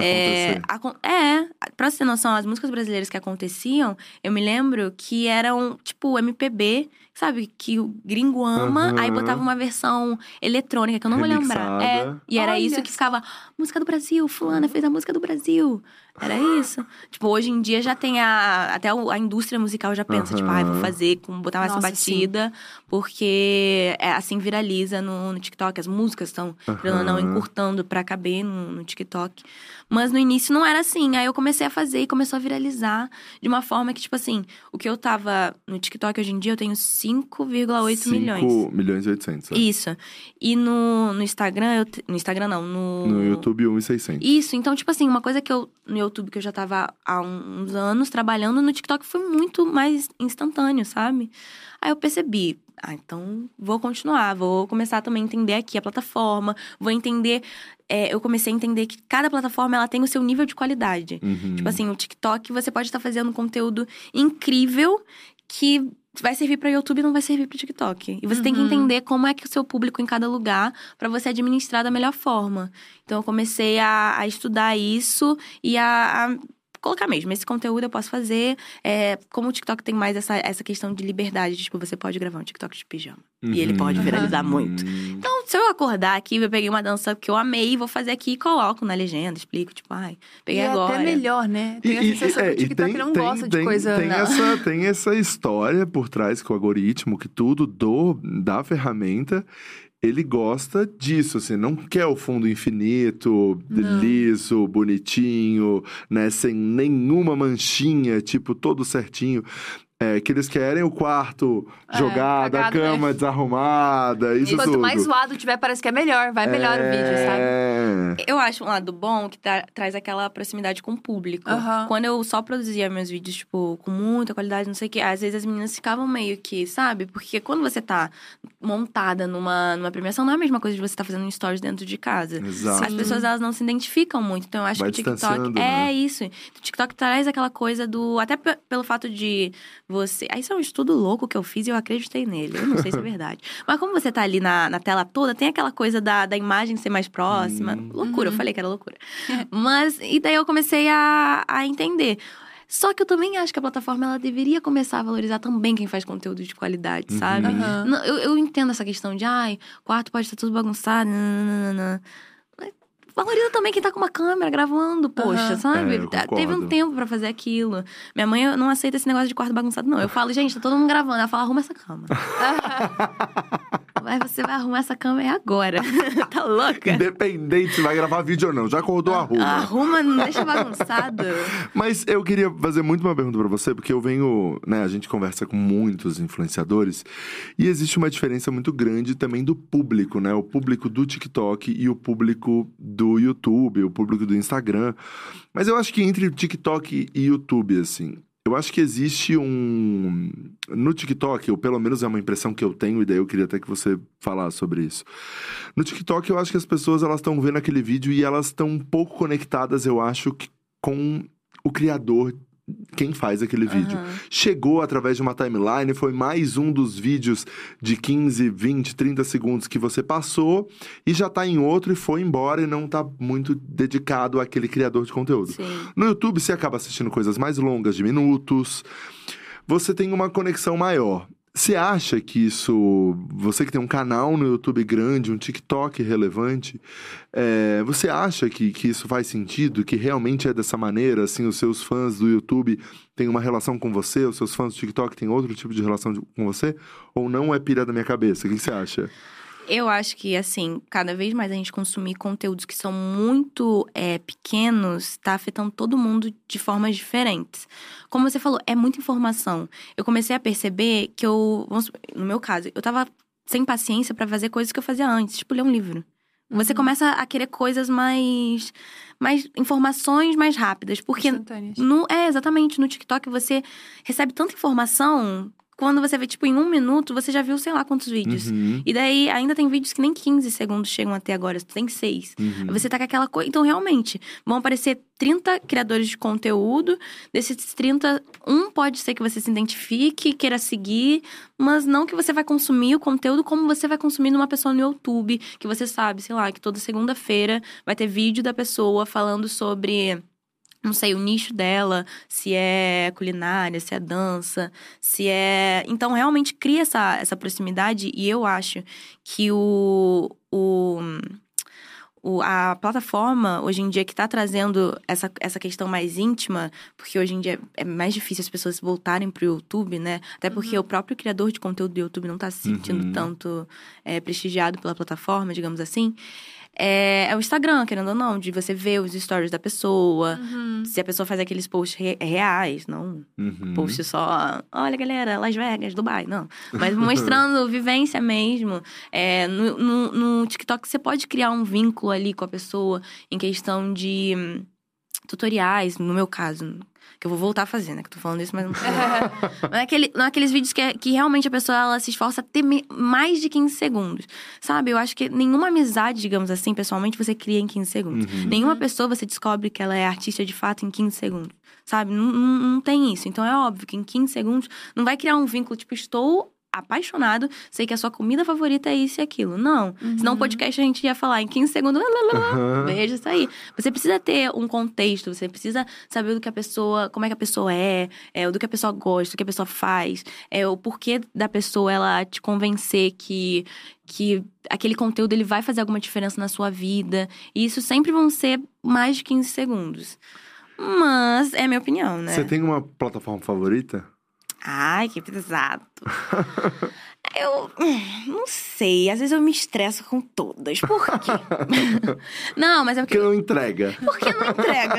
É, é, pra você ter noção, as músicas brasileiras que aconteciam, eu me lembro que eram, tipo, MPB, sabe? Que o gringo ama, Aham. aí botava uma versão eletrônica, que eu não vou lembrar. É, Remixada. e era Olha isso que ficava, música do Brasil, fulana fez a música do Brasil. Era isso. Tipo, hoje em dia já tem a. Até a indústria musical já pensa, tipo, ai, vou fazer, com, botar essa Nossa, batida, porque é, assim viraliza no, no TikTok. As músicas estão, ou não, encurtando pra caber no, no TikTok. Mas no início não era assim. Aí eu comecei a fazer e começou a viralizar de uma forma que, tipo assim, o que eu tava no TikTok hoje em dia, eu tenho 5,8 milhões. 5 milhões e 800. é. Isso. E no, no Instagram, eu te- no Instagram não, no. No YouTube, 1,600. Isso, então, tipo assim, uma coisa que eu, no YouTube, que eu já tava há uns anos trabalhando, no TikTok foi muito mais instantâneo, sabe? Aí eu percebi, ah, então vou continuar, vou começar também a entender aqui a plataforma, vou entender. é, eu comecei a entender que cada plataforma ela tem o seu nível de qualidade. Uhum. Tipo assim, o TikTok você pode estar fazendo conteúdo incrível que vai servir para YouTube e não vai servir para TikTok. E você tem que Uhum. entender como é que o seu público em cada lugar para você administrar da melhor forma. Então eu comecei a, a estudar isso e a, a colocar mesmo, esse conteúdo eu posso fazer. É, como o TikTok tem mais essa, essa questão de liberdade, tipo, você pode gravar um TikTok de pijama. E ele pode Uhum. viralizar muito. Hum. Então, se eu acordar aqui, eu peguei uma dança que eu amei, vou fazer aqui e coloco na legenda, explico, tipo, ai, E peguei é agora. até melhor, né? Tem a E- e- sensação é, que o e TikTok não gosta de tem, coisa. Tem não. essa, tem essa história por trás que o algoritmo, que tudo do, da ferramenta, ele gosta disso, assim, não quer o fundo infinito, Não. liso, bonitinho, né, sem nenhuma manchinha, tipo, todo certinho. É, que eles querem o quarto É, jogado, a né? cama desarrumada, isso E quanto tudo. mais zoado tiver, parece que é melhor. Vai melhor o vídeo, sabe? É. Eu acho um lado bom que tra- traz aquela proximidade com o público. Aham. Quando eu só produzia meus vídeos, tipo, com muita qualidade, não sei o quê, às vezes as meninas ficavam meio que, sabe? Porque quando você tá montada numa, numa premiação, não é a mesma coisa de você estar fazendo um stories dentro de casa. Exato. As pessoas, elas não se identificam muito. Então, eu acho Vai que o TikTok distanciando, é né? isso. O TikTok traz aquela coisa do. Até pe- pelo fato de você. Aí, isso é um estudo louco que eu fiz e eu acreditei nele. Eu não sei se é verdade. Mas como você tá ali na, na tela toda, tem aquela coisa da, da imagem ser mais próxima. Hum. Loucura, eu Uhum. falei que era loucura. Mas, e daí eu comecei a, a entender. Só que eu também acho que a plataforma ela deveria começar a valorizar também quem faz conteúdo de qualidade, sabe? Uhum. Aham. Não, eu, eu entendo essa questão de, ai, quarto pode estar tudo bagunçado, nananana. Valoriza também quem tá com uma câmera gravando, poxa, Aham. sabe? É, Tá- Teve um tempo pra fazer aquilo. Minha mãe não aceita esse negócio de quarto bagunçado, não. Eu falo, gente, tá todo mundo gravando. Ela fala, arruma essa cama. Mas você vai arrumar essa cama é agora. tá louca? Independente se vai gravar vídeo ou não, já acordou, arruma. Arruma, não deixa bagunçado. Mas eu queria fazer muito uma pergunta pra você, porque eu venho, né, a gente conversa com muitos influenciadores e existe uma diferença muito grande também do público, né? O público do TikTok e o público do YouTube, o público do Instagram. Mas eu acho que entre TikTok e YouTube, assim, eu acho que existe um. No TikTok, ou pelo menos é uma impressão que eu tenho, e daí eu queria até que você falasse sobre isso. No TikTok, eu acho que as pessoas elas estão vendo aquele vídeo e elas estão um pouco conectadas, eu acho, com o criador, quem faz aquele vídeo. Aham. Chegou através de uma timeline, foi mais um dos vídeos de 15, 20, 30 segundos que você passou e já tá em outro e foi embora e não tá muito dedicado àquele criador de conteúdo. Sim. No YouTube, você acaba assistindo coisas mais longas, de minutos. Você tem uma conexão maior. Você acha que isso. Você que tem um canal no YouTube grande, um TikTok relevante, é, você acha que, que isso faz sentido? Que realmente é dessa maneira? Assim, os seus fãs do YouTube têm uma relação com você, os seus fãs do TikTok têm outro tipo de relação de- com você? Ou não é pira da minha cabeça? O que, você acha? Eu acho que, assim, cada vez mais a gente consumir conteúdos que são muito é, pequenos tá afetando todo mundo de formas diferentes. Como você falou, é muita informação. Eu comecei a perceber que eu, no meu caso, eu tava sem paciência pra fazer coisas que eu fazia antes, tipo ler um livro. Você Uhum. começa a querer coisas mais. mais informações mais rápidas. Porque no, é, exatamente. No TikTok você recebe tanta informação. Quando você vê, tipo, em um minuto, você já viu sei lá quantos vídeos. Uhum, E daí, ainda tem vídeos que nem 15 segundos chegam até agora, tem seis. uhum. Você tá com aquela coisa. Então, realmente, vão aparecer 30 criadores de conteúdo. Desses 30, um pode ser que você se identifique, queira seguir, mas não que você vai consumir o conteúdo como você vai consumir numa pessoa no YouTube, que você sabe, sei lá, que toda segunda-feira vai ter vídeo da pessoa falando sobre. Não sei, o nicho dela, se é culinária, se é dança, se é. Então, realmente cria essa, essa proximidade e eu acho que o, o, o- a plataforma, hoje em dia, que está trazendo essa, essa questão mais íntima, porque hoje em dia é mais difícil as pessoas voltarem pro YouTube, né? Até porque o próprio criador de conteúdo do YouTube não está se sentindo Uhum. tanto é, prestigiado pela plataforma, digamos assim. É, é o Instagram, querendo ou não, de você ver os stories da pessoa. Uhum. Se a pessoa faz aqueles posts re- reais, não Uhum. post só, olha galera, Las Vegas, Dubai, não. Mas mostrando vivência mesmo. É, no, no, no TikTok você pode criar um vínculo ali com a pessoa em questão de tutoriais, no meu caso. Que eu vou voltar a fazer, né? Que eu tô falando isso, mas não não é, aquele, não é aqueles vídeos que, é- que realmente a pessoa ela se esforça a ter me- mais de 15 segundos. Sabe? Eu acho que nenhuma amizade, digamos assim, pessoalmente, você cria em 15 segundos. Uhum. Nenhuma pessoa você descobre que ela é artista de fato em 15 segundos. Sabe? Não, não, não tem isso. Então é óbvio que em 15 segundos não vai criar um vínculo, tipo, estou apaixonado, sei que a sua comida favorita é isso e aquilo. Não. Senão o podcast a gente ia falar em 15 segundos, Aham. beijo, isso aí. Você precisa ter um contexto, você precisa saber do que a pessoa, como é que a pessoa é, é do que a pessoa gosta, do que a pessoa faz, é o porquê da pessoa ela te convencer que que aquele conteúdo ele vai fazer alguma diferença na sua vida. E isso sempre vão ser mais de 15 segundos. Mas é a minha opinião, né? Você tem uma plataforma favorita? Ai, que pesado. Eu não sei, às vezes eu me estresso com todas. Por quê? não, mas é Porque porque, não entrega. porque não entrega.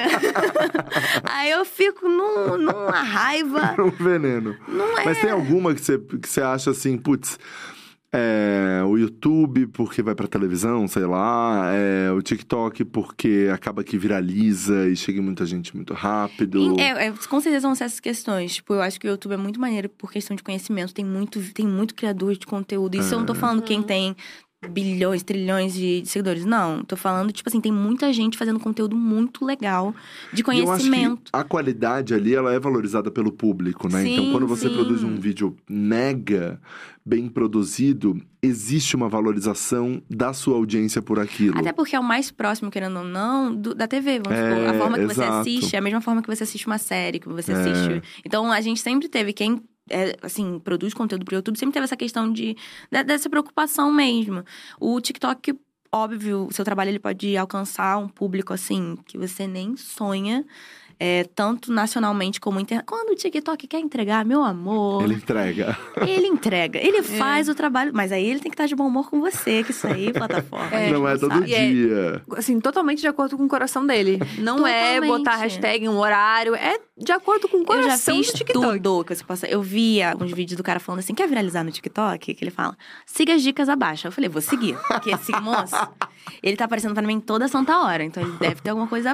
Aí eu fico num, numa raiva. um veneno. Não é. Mas tem alguma que você, que você acha assim, putz, é, o YouTube porque vai pra televisão, sei lá, é, o TikTok porque acaba que viraliza e chega em muita gente muito rápido. É, é, com certeza vão ser essas questões. Tipo, eu acho que o YouTube é muito maneiro por questão de conhecimento. Tem muito, tem muito criador de conteúdo. Isso eu não tô falando quem tem bilhões, trilhões de, seguidores. Não. Tô falando, tipo assim, tem muita gente fazendo conteúdo muito legal de conhecimento. a qualidade ali, ela é valorizada pelo público, né? então, Sim, quando você sim. produz um vídeo mega bem produzido, existe uma valorização da sua audiência por aquilo. Até porque é o mais próximo, querendo ou não, do- da TV. Vamos É, supor. A forma que você exato. assiste é a mesma forma que você assiste uma série, que você É. assiste. Então, a gente sempre teve quem. É, assim, produz conteúdo pro YouTube, sempre teve essa questão de- dessa preocupação mesmo. O TikTok, óbvio, o seu trabalho ele pode alcançar um público assim que você nem sonha. É, tanto nacionalmente como internacionalmente. Quando o TikTok quer entregar, meu amor, Ele entrega. ele entrega. Ele faz o trabalho, mas aí ele tem que estar de bom humor com você, que isso aí, plataforma. É, não é todo E é- dia. Assim, totalmente de acordo com o coração dele. Não é Totalmente. botar hashtag em um horário, é de acordo com o Eu coração já fiz do TikTok. tudo que você possa. Eu vi alguns vídeos do cara falando assim: quer viralizar no TikTok? Que ele fala, siga as dicas abaixo. Eu falei, vou seguir. Porque esse moço, ele tá aparecendo pra mim toda santa hora. Então ele deve ter alguma coisa.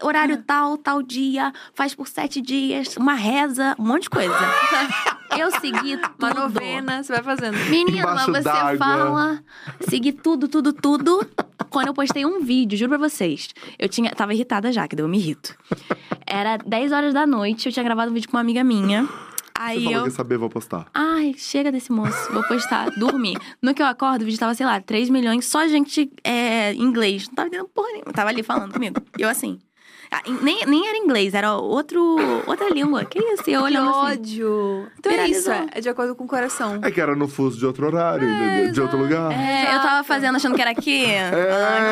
Ah, Horário tal, tal dia, faz por sete dias, uma reza, um monte de coisa. Eu segui tudo. uma novena, você vai fazendo. Menina, Embaixo você fala. Segui tudo, tudo, tudo. Quando eu postei um vídeo, juro pra vocês. Eu tinha. Tava irritada já, que daí eu me irrito. Era 10 horas da noite, eu tinha gravado um vídeo com uma amiga minha. Você Aí falou eu. que saber, vou postar. Ai, chega desse moço, vou postar, dormi. No que eu acordo, o vídeo tava, sei lá, 3 milhões, só gente é, em inglês. Não tava entendendo porra nenhuma. Tava ali falando comigo. E eu assim. Ah, em- Nem, nem era inglês, era outro, outra língua. Que isso? Eu Que assim. ódio. Então é isso, Viralizou. é, é de acordo com o coração. É que era no fuso de outro horário, entendeu? de outro lugar. É, eu tava fazendo achando que era aqui. Ai, não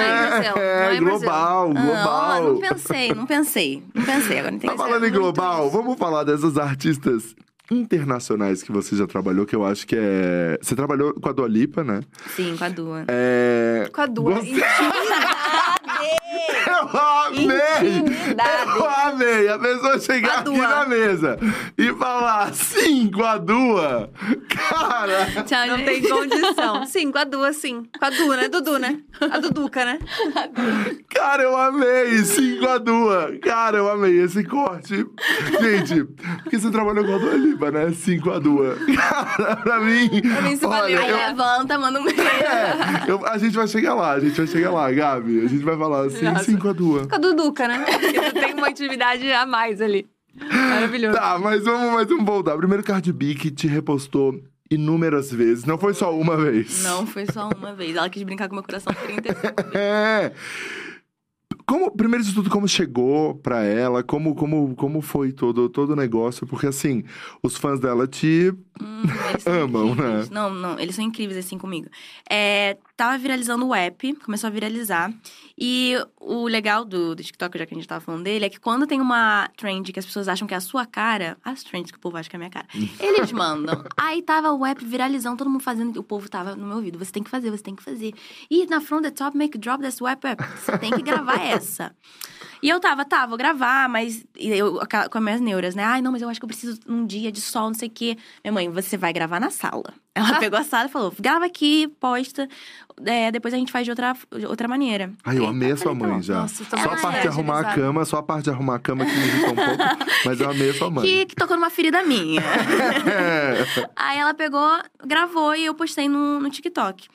é Brasil. é, não é Brasil. global, Ah, global. não pensei, não pensei. Não pensei, agora não Tá entendi. falando em global, vamos falar dessas artistas internacionais que você já trabalhou, que eu acho que é. Você trabalhou com a Dua Lipa, né? Sim, com a Dua. É. Com a Dua. Você- Eu amei! Intimidade. Eu amei! A pessoa chegar A aqui na mesa e falar sim com a Dua. Cara! Tchau, Não gente. tem condição. Sim, com a Dua, sim. Com a Du, né? Dudu, né? A Duduca, né? Cara, eu amei! Sim com a Dua! Cara, eu amei esse corte. Gente, porque você trabalhou com a Dua Lipa, né? Sim com a Dua. Cara, pra mim. mim isso olha, valeu. Aí eu- levanta, manda um beijo. É, eu- a gente vai chegar lá, a gente vai chegar lá, Gabi. A gente vai falar assim, Nossa. sim com a Dua. Com a Duduca, né? Porque tem uma intimidade a mais ali. Maravilhoso. Tá, mas vamos, mas vamos voltar. Primeiro Cardi B que te repostou inúmeras vezes, não foi só uma vez. Não, foi só uma vez. Ela quis brincar com meu coração 30 segundos. É. Como, primeiro de tudo, como chegou pra ela, como, como, como foi todo, todo o negócio, porque assim, os fãs dela te. Hum, Amam, incríveis. né? Não, não, eles são incríveis assim comigo. É, tava viralizando o app, começou a viralizar. E o legal do, do TikTok, já que a gente tava falando dele, é que quando tem uma trend que as pessoas acham que é a sua cara, as trends que o povo acha que é a minha cara, eles mandam. Aí tava o app viralizando, todo mundo fazendo, o povo tava no meu ouvido. Você tem que fazer, você tem que fazer. E na front the top, make drop desse app, app. Você tem que gravar essa. E eu tava, tá, vou gravar, mas e eu com as minhas neuras, né? Ai, não, mas eu acho que eu preciso um dia de sol, não sei o quê. Minha mãe, você vai gravar na sala. Ela pegou a sala e falou: grava aqui, posta, é, depois a gente faz de outra, de outra maneira. Ai, eu amei a sua tá mãe já. Nossa, só a parte de arrumar a cama, só a parte de arrumar a cama que me irritou um pouco, mas eu amei a sua mãe. Que, que tocou numa ferida minha. É. Aí ela pegou, gravou e eu postei no, no TikTok.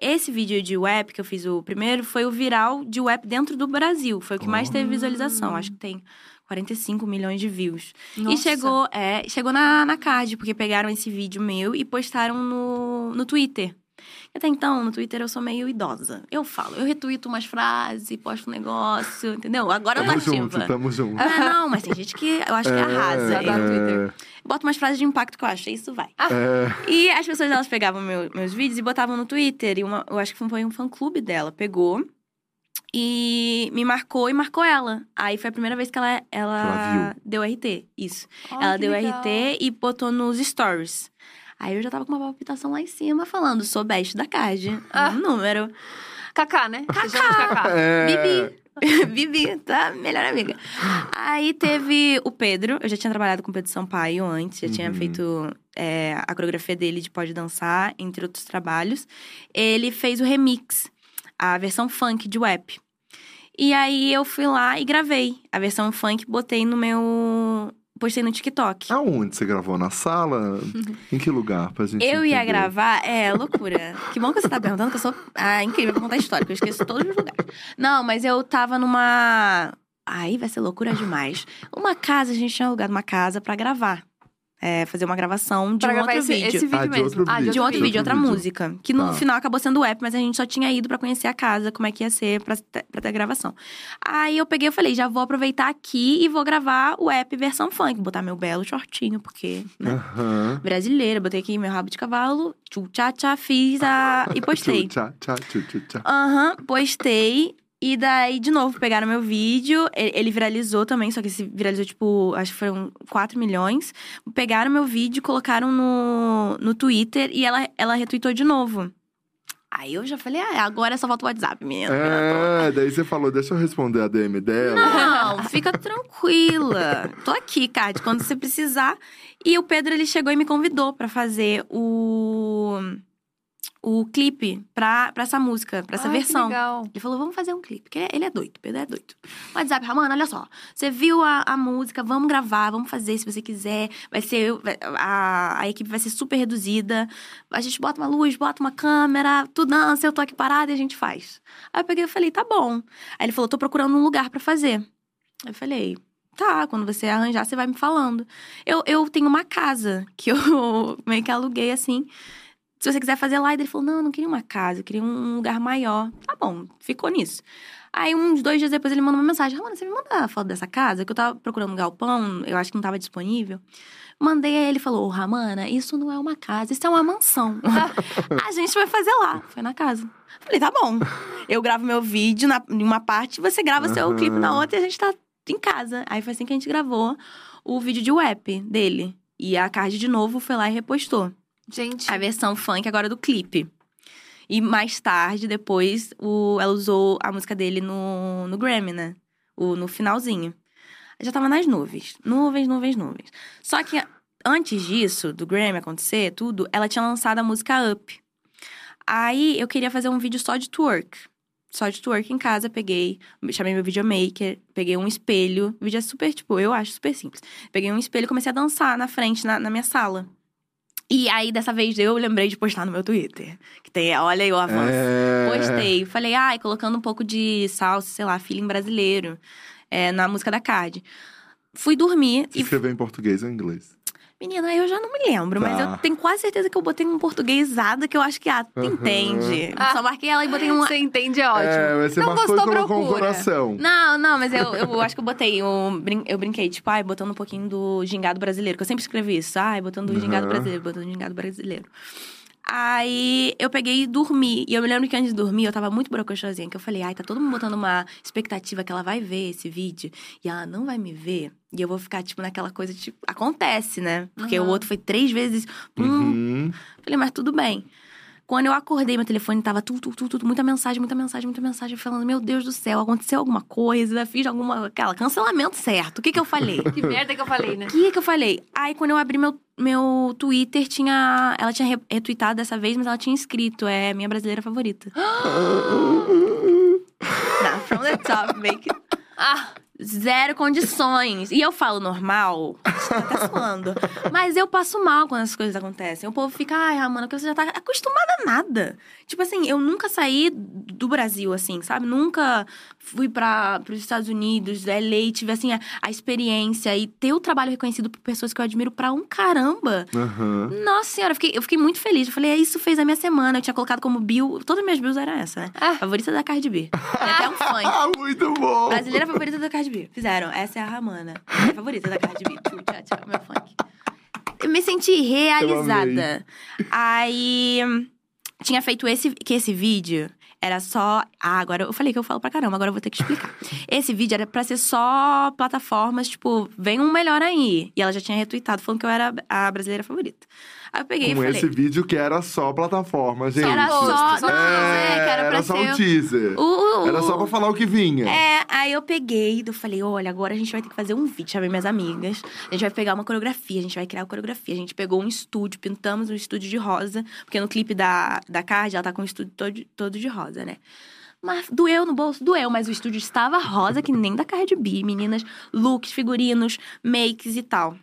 Esse vídeo de web que eu fiz o primeiro foi o viral de web dentro do Brasil. Foi o que mais teve visualização. Acho que tem 45 milhões de views. E Nossa. chegou, é, chegou na, na card, porque pegaram esse vídeo meu e postaram no, no Twitter. Até então, no Twitter eu sou meio idosa. Eu falo, eu retuito umas frases, posto um negócio, entendeu? Agora eu tô Tamo ativa. junto, tamo junto. Ah, não, mas tem gente que eu acho que arrasa. Adoro Eu Twitter. boto umas frases de impacto que eu acho, isso vai. É, E as pessoas, elas pegavam meu- meus vídeos e botavam no Twitter. E uma, eu acho que foi um fã-clube dela. Pegou e me marcou e marcou ela. Aí foi a primeira vez que ela, ela, Ela deu RT. Isso. Ai, ela deu legal. RT e botou nos stories. Aí eu já tava com uma palpitação lá em cima, falando, sou best da card. Ah. Um número. Kaká, né? Kaká. É, Bibi. Bibi, tá? Melhor amiga. Aí teve o Pedro. Eu já tinha trabalhado com o Pedro Sampaio antes. Já tinha Uhum. feito é, a coreografia dele de Pode Dançar, entre outros trabalhos. Ele fez o remix, a versão funk de Web. E aí eu fui lá e gravei a versão funk, botei no meu... Postei no TikTok. Aonde você gravou? Na sala? em que lugar? Pra gente Eu ia entender? gravar, é, loucura. que bom que você tá perguntando, que eu sou ah, incrível pra contar história, que eu esqueço todos os lugares. Não, mas eu tava numa. Aí vai ser loucura demais. Uma casa, a gente tinha alugado uma casa pra gravar. É, fazer uma gravação de Pra um outro esse, vídeo. esse vídeo Ah, de outro Ah, vídeo. De um outro vídeo. vídeo, outra Outro vídeo. música. Que no Tá. final acabou sendo web, mas a gente só tinha ido pra conhecer a casa, como é que ia ser pra, ter- pra ter a gravação. Aí eu peguei e falei, já vou aproveitar aqui e vou gravar o app versão funk. Botar meu belo shortinho, porque, né? Aham. brasileira. Botei aqui meu rabo de cavalo, tchu tchá tchá, fiz a. e postei. Tchau, tchau, tchau, tchau, tchau. Aham, postei. E daí, de novo, pegaram meu vídeo. Ele, viralizou também, só que esse viralizou, tipo, acho que foram 4 milhões. Pegaram meu vídeo, colocaram no, no Twitter e ela, ela retweetou de novo. Aí eu já falei, ah, agora só falta o WhatsApp, menina. É, daí você falou, deixa eu responder a DM dela. Não, fica tranquila. Tô aqui, Cade, quando você precisar. E o Pedro, ele chegou e me convidou pra fazer o... O clipe pra, pra essa música, pra essa Ai, versão. legal. Ele falou, vamos fazer um clipe. Porque ele é doido, Pedro é doido. WhatsApp, Ramana, olha só. Você viu a, a música, vamos gravar, vamos fazer se você quiser. Vai ser. A, a equipe vai ser super reduzida. A gente bota uma luz, bota uma câmera, tu dança, eu tô aqui parada e a gente faz. Aí eu peguei e falei, tá bom. Aí ele falou, tô procurando um lugar pra fazer. Aí eu falei. Tá, quando você arranjar, você vai me falando. Eu, eu tenho uma casa que eu meio que aluguei assim se você quiser fazer lá. E ele falou: não, eu não queria uma casa, eu queria um lugar maior. Tá bom, ficou nisso. Aí, uns dois dias depois, ele mandou uma mensagem: Ramona, você me manda a foto dessa casa? Que eu tava procurando um galpão, eu acho que não tava disponível. Mandei, aí ele falou: Ô, Ramana, isso não é uma casa, isso é uma mansão. a gente vai fazer lá. Foi na casa. Falei: tá bom. Eu gravo meu vídeo na, em uma parte, você grava seu Aham. clipe na outra e a gente tá em casa. Aí foi assim que a gente gravou o vídeo de web dele. E a Card, de novo, foi lá e repostou Gente, a versão funk agora do clipe. E mais tarde, depois, o, ela usou a música dele no, no Grammy, né? O, no finalzinho. Já tava nas nuvens. Nuvens, nuvens, nuvens. Só que antes disso, do Grammy acontecer, tudo, ela tinha lançado a música Up. Aí eu queria fazer um vídeo só de twerk. Só de twerk em casa, peguei, chamei meu videomaker, peguei um espelho. O vídeo é super, tipo, eu acho super simples. Peguei um espelho e comecei a dançar na frente, na, na minha sala. E aí, dessa vez, eu lembrei de postar no meu Twitter. Que tem, olha aí o avanço. É... Postei. Falei, ai, colocando um pouco de salsa, sei lá, feeling brasileiro. é, na música da Card. Fui dormir Você e. escreveu em português ou em inglês? Menina, eu já não me lembro, mas Tá. eu tenho quase certeza que eu botei um portuguesado que eu acho que a Uhum. entende. Ah. Só marquei ela e botei um. você entende, é ótimo. É, você não gostou, e colocou um procura. coração. Não, não, mas eu, eu acho que eu botei. um eu brinquei, tipo, ai, botando um pouquinho do gingado brasileiro. Que eu sempre escrevi isso. Ai, botando o gingado brasileiro, botando o gingado brasileiro. Aí eu peguei e dormi. E eu me lembro que antes de dormir eu tava muito brocochosinha. Que eu falei, ai, tá todo mundo botando uma expectativa que ela vai ver esse vídeo. E ela não vai me ver. E eu vou ficar, tipo, naquela coisa, tipo, acontece, né? Porque Uhum. o outro foi três vezes. Hum, Uhum. Falei, mas tudo bem. Quando eu acordei, meu telefone tava tudo, tudo, tudo, tudo, muita mensagem, muita mensagem, muita mensagem, falando, meu Deus do céu, aconteceu alguma coisa, fiz alguma. Aquela, cancelamento certo. O que que eu falei? Que merda que eu falei, né? O que que eu falei? Aí, quando eu abri meu, meu Twitter, tinha. Ela tinha re- retweetado dessa vez, mas ela tinha escrito: é minha brasileira favorita. Não, from the top, make it. Ah, Zero condições. E eu falo normal, tá até suando. Mas eu passo mal quando as coisas acontecem. O povo fica, ai, Ramana, que você já tá acostumada a nada. Tipo assim, eu nunca saí do Brasil, assim, sabe? Nunca fui para os Estados Unidos, LA, tive assim a, a, experiência e ter o trabalho reconhecido por pessoas que eu admiro pra um caramba. Uhum. Nossa senhora, eu fiquei, eu fiquei muito feliz. Eu falei, é, isso fez a minha semana. Eu tinha colocado como Bill. Todas as minhas Bills eram essa, né? Ah. Favorita da Cardi B. Tem até um funk. Ah, muito bom! Brasileira favorita da Cardi B. Fizeram. Essa é a Ramana. Minha favorita da Cardi B. Tchu, tchá, tchá, meu funk. Eu me senti realizada. Aí. Tinha feito esse, que esse vídeo era só. Ah, agora eu falei que eu falo pra caramba, agora eu vou ter que explicar. Esse vídeo era pra ser só plataformas, tipo, vem um melhor aí. E ela já tinha retweetado, falando que eu era a brasileira favorita. Aí eu peguei Com e falei. esse vídeo que era só plataforma, gente. Era só. Não, É, é, era era só um teaser. o- o- Era só pra falar o que vinha. É, aí eu peguei e falei, olha, agora a gente vai ter que fazer um vídeo. Chamei minhas amigas. A gente vai pegar uma coreografia, a gente vai criar a coreografia. A gente pegou um estúdio, pintamos um estúdio de rosa. Porque no clipe da, da Card, ela tá com o estúdio todo, todo de rosa, né? Mas doeu no bolso? Doeu, mas o estúdio estava rosa, que nem da Cardi B. Meninas, looks, figurinos, makes e tal.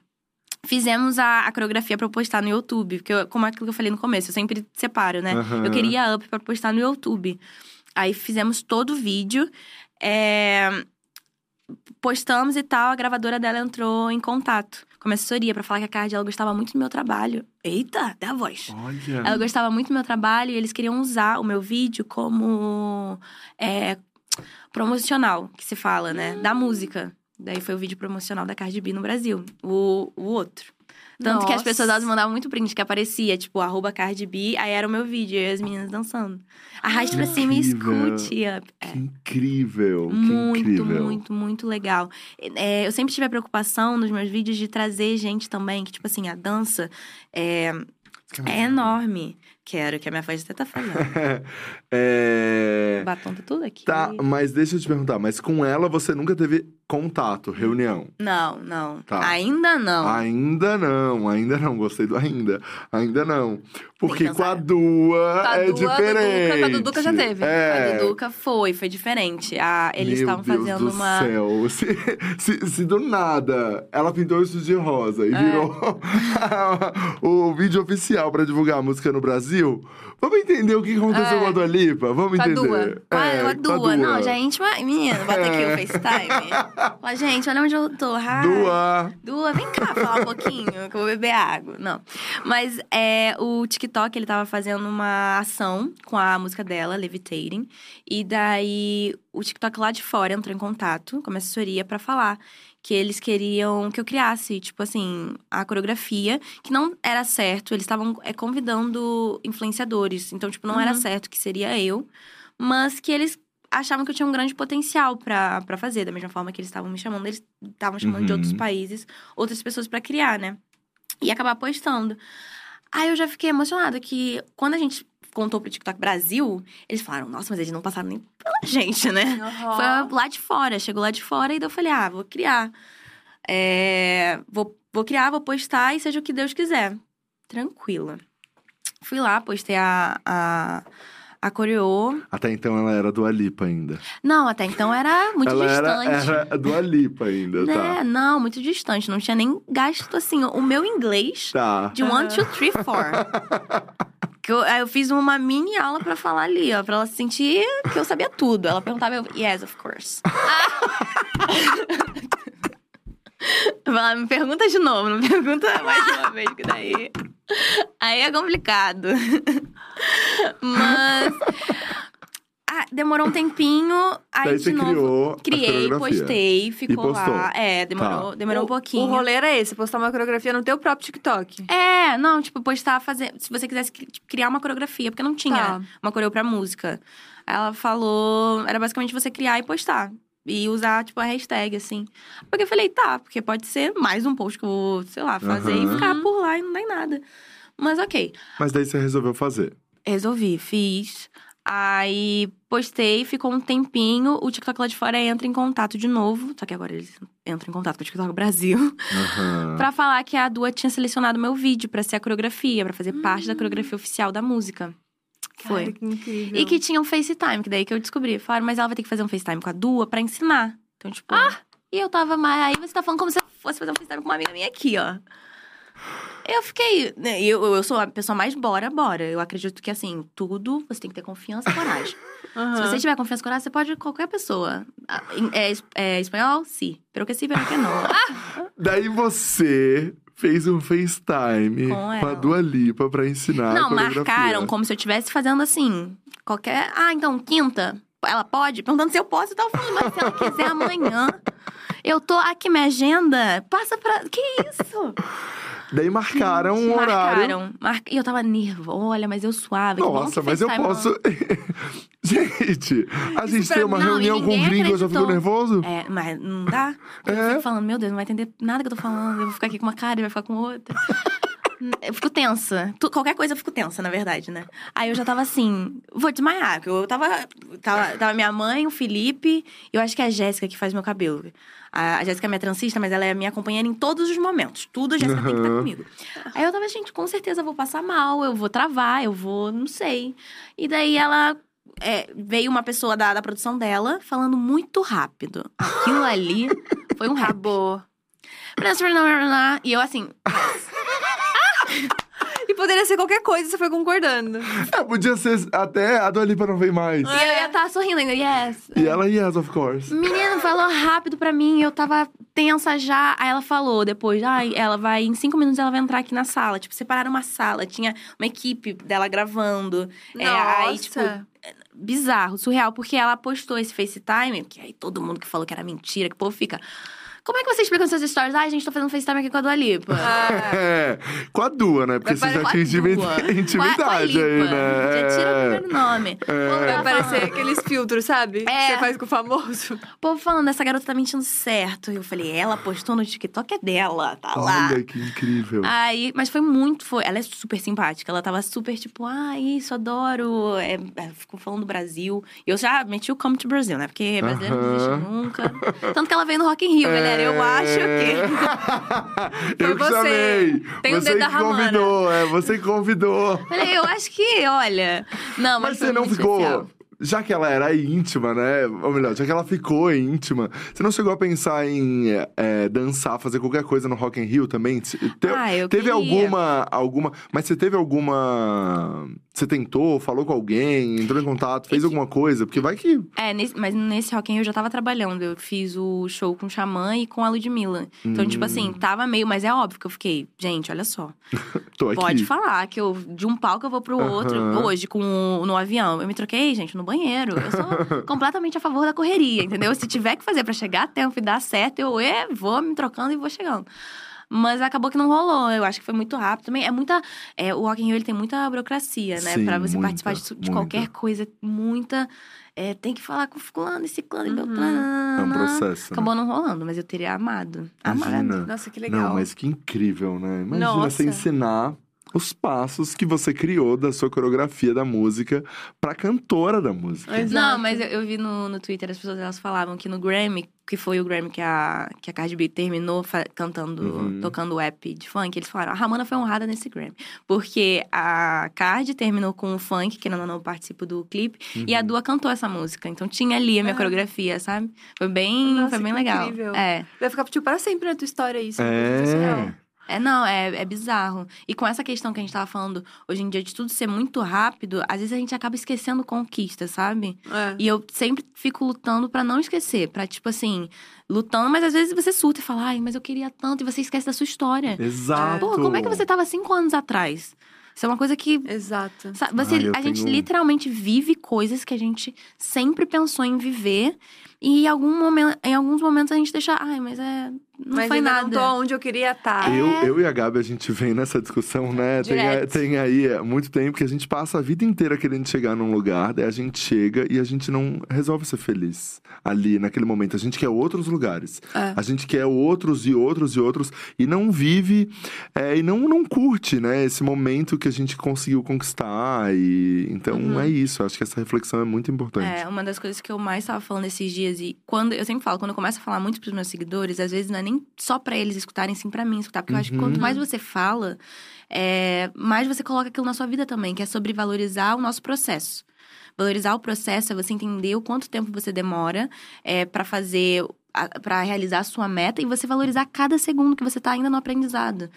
Fizemos a, a coreografia pra postar no YouTube. Porque, eu- como é aquilo que eu falei no começo, eu sempre separo, né? Aham. Eu queria a up pra postar no YouTube. Aí fizemos todo o vídeo. é, Postamos e tal, a gravadora dela entrou em contato com a minha assessoria pra falar que a Card ela gostava muito do meu trabalho. Eita, até a voz. Olha. Ela gostava muito do meu trabalho e eles queriam usar o meu vídeo como é, promocional, que se fala, né? Da música. Daí foi o vídeo promocional da Cardi B no Brasil. O, o outro. Tanto que as Nossa. pessoas elas mandavam muito print que aparecia, tipo, arroba Cardi B, aí era o meu vídeo, e as meninas dançando. Arraste pra cima e escute. É, Que incrível, que muito, incrível. muito, muito legal. É, eu sempre tive a preocupação nos meus vídeos de trazer gente também, que, tipo assim, a dança é, é enorme. Quero, que a minha voz até tá falando. é... O batom tá tudo aqui. Tá, mas deixa eu te perguntar, mas com ela você nunca teve contato, reunião? Não, não. Tá. Ainda não. Ainda não, ainda não, gostei do ainda. Ainda não. Porque com a. Dua Com a é Dua, diferente. com a Duduca já teve. É. A Duduca foi, foi diferente. Ah, eles estavam fazendo do uma. Céu. Se, se, se do nada ela pintou isso de rosa e É. virou o vídeo oficial pra divulgar a música no Brasil, vamos entender o que aconteceu É. com a Dua Lipa? Vamos Com a entender. Dua. Com a, É, com a com a Dua. Não, já é íntima. Menina, bota aqui É. o FaceTime. Fala, gente, olha onde eu tô. Hi. Dua. Dua, vem cá falar um pouquinho, que eu vou beber água. Não. Mas é, o TikTok, ele tava fazendo uma ação com a música dela, Levitating. E daí, o TikTok lá de fora entrou em contato com a minha assessoria pra falar que eles queriam que eu criasse, tipo assim, a coreografia, que não era certo. Eles estavam é, convidando influenciadores. Então, tipo, não era Uhum. certo que seria eu. Mas que eles achavam que eu tinha um grande potencial pra pra fazer. Da mesma forma que eles estavam me chamando, eles estavam chamando de Uhum. outros países, outras pessoas pra criar, né? E acabar postando. Aí eu já fiquei emocionada que quando a gente contou pro TikTok Brasil, eles falaram, nossa, mas eles não passaram nem pela gente, né? Foi lá de fora, chegou lá de fora e daí eu falei, ah, vou criar. É, vou, vou criar, vou postar e seja o que Deus quiser. Tranquila. Fui lá, postei a, a, a coreô. Até então ela era Dua Lipa ainda. Não, até então era muito ela distante. era, era Dua Lipa ainda, né? tá? Não, muito distante. Não tinha nem gasto, assim, o meu inglês Tá. de one, two, three, four. Que eu, eu fiz uma mini aula pra falar ali, ó, pra ela sentir que eu sabia tudo. Ela perguntava, eu, yes, of course. Ela me pergunta de novo, não me pergunta mais uma vez, que daí. Aí é complicado. Mas. Ah, demorou um tempinho, aí Daí de você novo. criou a Criei, coreografia. postei, ficou postou. lá. É, demorou, Tá. demorou um pouquinho. O rolê era esse, postar uma coreografia no teu próprio TikTok. É, não, tipo, postar, fazer. Se você quisesse cri- tipo, criar uma coreografia, porque não tinha Tá. uma coreo pra música. Aí ela falou. Era basicamente você criar e postar. E usar, tipo, a hashtag, assim. Porque eu falei, tá, porque pode ser mais um post que eu vou, sei lá, fazer Aham. e ficar por lá e não dá em nada. Mas ok. Mas daí você resolveu fazer. Resolvi, fiz. Aí postei, ficou um tempinho. O TikTok lá de fora entra em contato de novo. Só que agora eles entram em contato com o TikTok Brasil. Aham. Pra falar que a Dua tinha selecionado meu vídeo pra ser a coreografia, pra fazer parte da coreografia oficial da música. Foi. Cara, que incrível. E que tinha um FaceTime, que daí que eu descobri. Falaram, mas ela vai ter que fazer um FaceTime com a Dua pra ensinar. Então, tipo. Ah! E eu tava mais. Aí você tá falando como se eu fosse fazer um FaceTime com uma amiga minha aqui, ó. Eu fiquei. né, Eu, eu sou a pessoa mais bora, bora. Eu acredito que, assim, tudo você tem que ter confiança e coragem. Se você tiver confiança e coragem, você pode qualquer pessoa. Em- É, es- é espanhol? Sim. Pero que sim, pero que não. Ah, Daí você fez um FaceTime Com com, a. Dua Lipa pra ensinar não, marcaram como se eu estivesse fazendo assim. Qualquer. Ah, então, quinta. Ela pode? Perguntando se eu posso. Eu tava falando, mas se ela quiser amanhã. Eu tô aqui, minha agenda. Passa pra. Que isso? Daí marcaram um horário. Marcaram. Mar... E eu tava nervosa. Olha, mas eu suave. Nossa, mas eu FaceTime posso. gente, a gente tem uma não, reunião com ninguém gringo, eu já fico nervoso. É, mas não dá? Eu É. fico falando, meu Deus, não vai entender nada que eu tô falando. Eu vou ficar aqui com uma cara e vai ficar com outra. Eu fico tensa. Tu- qualquer coisa eu fico tensa, na verdade, né? Aí eu já tava assim, vou desmaiar. Eu tava. Tava, tava minha mãe, o Felipe, e eu acho que é a Jéssica que faz meu cabelo. A, a Jéssica é minha transista, mas ela é minha companheira em todos os momentos. Tudo a Jéssica tem que estar comigo. Aí eu tava, gente, com certeza eu vou passar mal, eu vou travar, eu vou, não sei. E daí ela. é, veio uma pessoa da, da produção dela falando muito rápido. Aquilo ali foi um. Acabou. E eu assim, E poderia ser qualquer coisa, você foi concordando. É, podia ser até a Dua Lipa não vem mais. E eu ia estar sorrindo ainda, yes. E ela, yes, of course. Menina, falou rápido pra mim, eu tava tensa já. Aí ela falou depois, ai, ela vai, em cinco minutos ela vai entrar aqui na sala. Tipo, separaram uma sala, tinha uma equipe dela gravando. É, aí, Nossa. tipo, bizarro, surreal, porque ela postou esse FaceTime, que aí todo mundo que falou que era mentira, que o povo fica. Como é que você explica nos seus stories? Ai, gente, tô fazendo FaceTime aqui com a Dua Lipa. Ah, É, com a Dua, né? Porque você já a intimidade aí, né? Já tira o É. primeiro nome. É. Vai aparecer aqueles filtros, sabe? Que É. você faz com o famoso. Povo falando, essa garota tá mentindo certo. Eu falei, ela postou no TikTok, é dela, tá lá. Olha que incrível. Aí, mas foi muito, foi. Ela é super simpática. Ela tava super tipo, ah, isso, adoro. É, é, ficou falando do Brasil. E eu já meti o Come to Brasil, né? Porque brasileiro não Aham. existe nunca. Tanto que ela veio no Rock in Rio, galera. Eu acho que. eu que você. chamei. Tem o você dedo da que convidou, é, você convidou. Falei, eu acho que, olha. Não, mas, Mas você não ficou. Já que ela era íntima, né? Ou melhor, já que ela ficou íntima, você não chegou a pensar em é, dançar, fazer qualquer coisa no Rock in Rio também? Te- Ah, eu teve queria. alguma, alguma. Mas você teve alguma. Você tentou, falou com alguém, entrou em contato, fez alguma coisa? Porque vai que. É, nesse- mas nesse Rock in Rio eu já tava trabalhando. Eu fiz o show com o Xamã e com a Ludmilla. Então, tipo assim, tava meio... Mas é óbvio que eu fiquei... Gente, olha só. Tô aqui. Pode falar que eu... De um palco eu vou pro outro. Aham. Hoje, com no avião. Eu me troquei, gente, no banheiro. Eu sou completamente a favor da correria, entendeu? Se tiver que fazer pra chegar a tempo e dar certo, eu é, vou me trocando e vou chegando. Mas acabou que não rolou. Eu acho que foi muito rápido também. É muita. é, o Rock in Rio ele tem muita burocracia, né? Sim, pra você muita, participar de, de qualquer coisa, muita. é, tem que falar com fulano e ciclano e Uhum. É beltrano. um processo. né? Acabou não rolando, mas eu teria amado. Amado. Imagina. Nossa, que legal. Não, mas que incrível, né? Imagina Nossa. você ensinar os passos que você criou da sua coreografia da música pra cantora da música. Exato. Não, mas eu, eu vi no, no Twitter as pessoas elas falavam que no Grammy, que foi o Grammy que a, que a Cardi B terminou cantando, Uhum. tocando o app de funk, eles falaram: a Ramona foi honrada nesse Grammy. Porque a Cardi terminou com o funk, que não, não participo do clipe, e Uhum. a Dua cantou essa música. Então tinha ali a minha Ah. coreografia, sabe? Foi bem, Nossa, foi bem que legal. incrível. É. Vai ficar tipo, para sempre na tua história isso. especial. É. É, não, é, é bizarro. E com essa questão que a gente tava falando hoje em dia de tudo ser muito rápido, às vezes a gente acaba esquecendo conquista, sabe? É. E eu sempre fico lutando pra não esquecer, Pra tipo assim, lutando, mas às vezes você surta e fala, ai, mas eu queria tanto, e você esquece da sua história. Exato. Pô, como é que você tava cinco anos atrás? Isso é uma coisa que. Exato. sabe, Você, Ai, eu a gente tenho- literalmente vive coisas que a gente sempre pensou em viver. E em, algum momento, em alguns momentos a gente deixa. Ai, mas é. Não mas foi ainda nada. não tô onde eu queria estar. É. Eu, eu e a Gabi, a gente vem nessa discussão, né? Tem, Direto. tem aí há muito tempo que a gente passa a vida inteira querendo chegar num lugar, daí a gente chega e a gente não resolve ser feliz ali naquele momento. A gente quer outros lugares. É. A gente quer outros e outros e outros e não vive é, e não, não curte, né? Esse momento que a gente conseguiu conquistar. E então Uhum. é isso. Acho que essa reflexão é muito importante. É, uma das coisas que eu mais tava falando esses dias, e quando eu sempre falo, quando eu começo a falar muito pros meus seguidores, às vezes não é nem só pra eles escutarem, sim pra mim escutar. Porque eu acho que Uhum. quanto mais você fala, é, mais você coloca aquilo na sua vida também, que é sobre valorizar o nosso processo. Valorizar o processo é você entender o quanto tempo você demora é, para fazer para realizar a sua meta e você valorizar cada segundo que você tá ainda no aprendizado.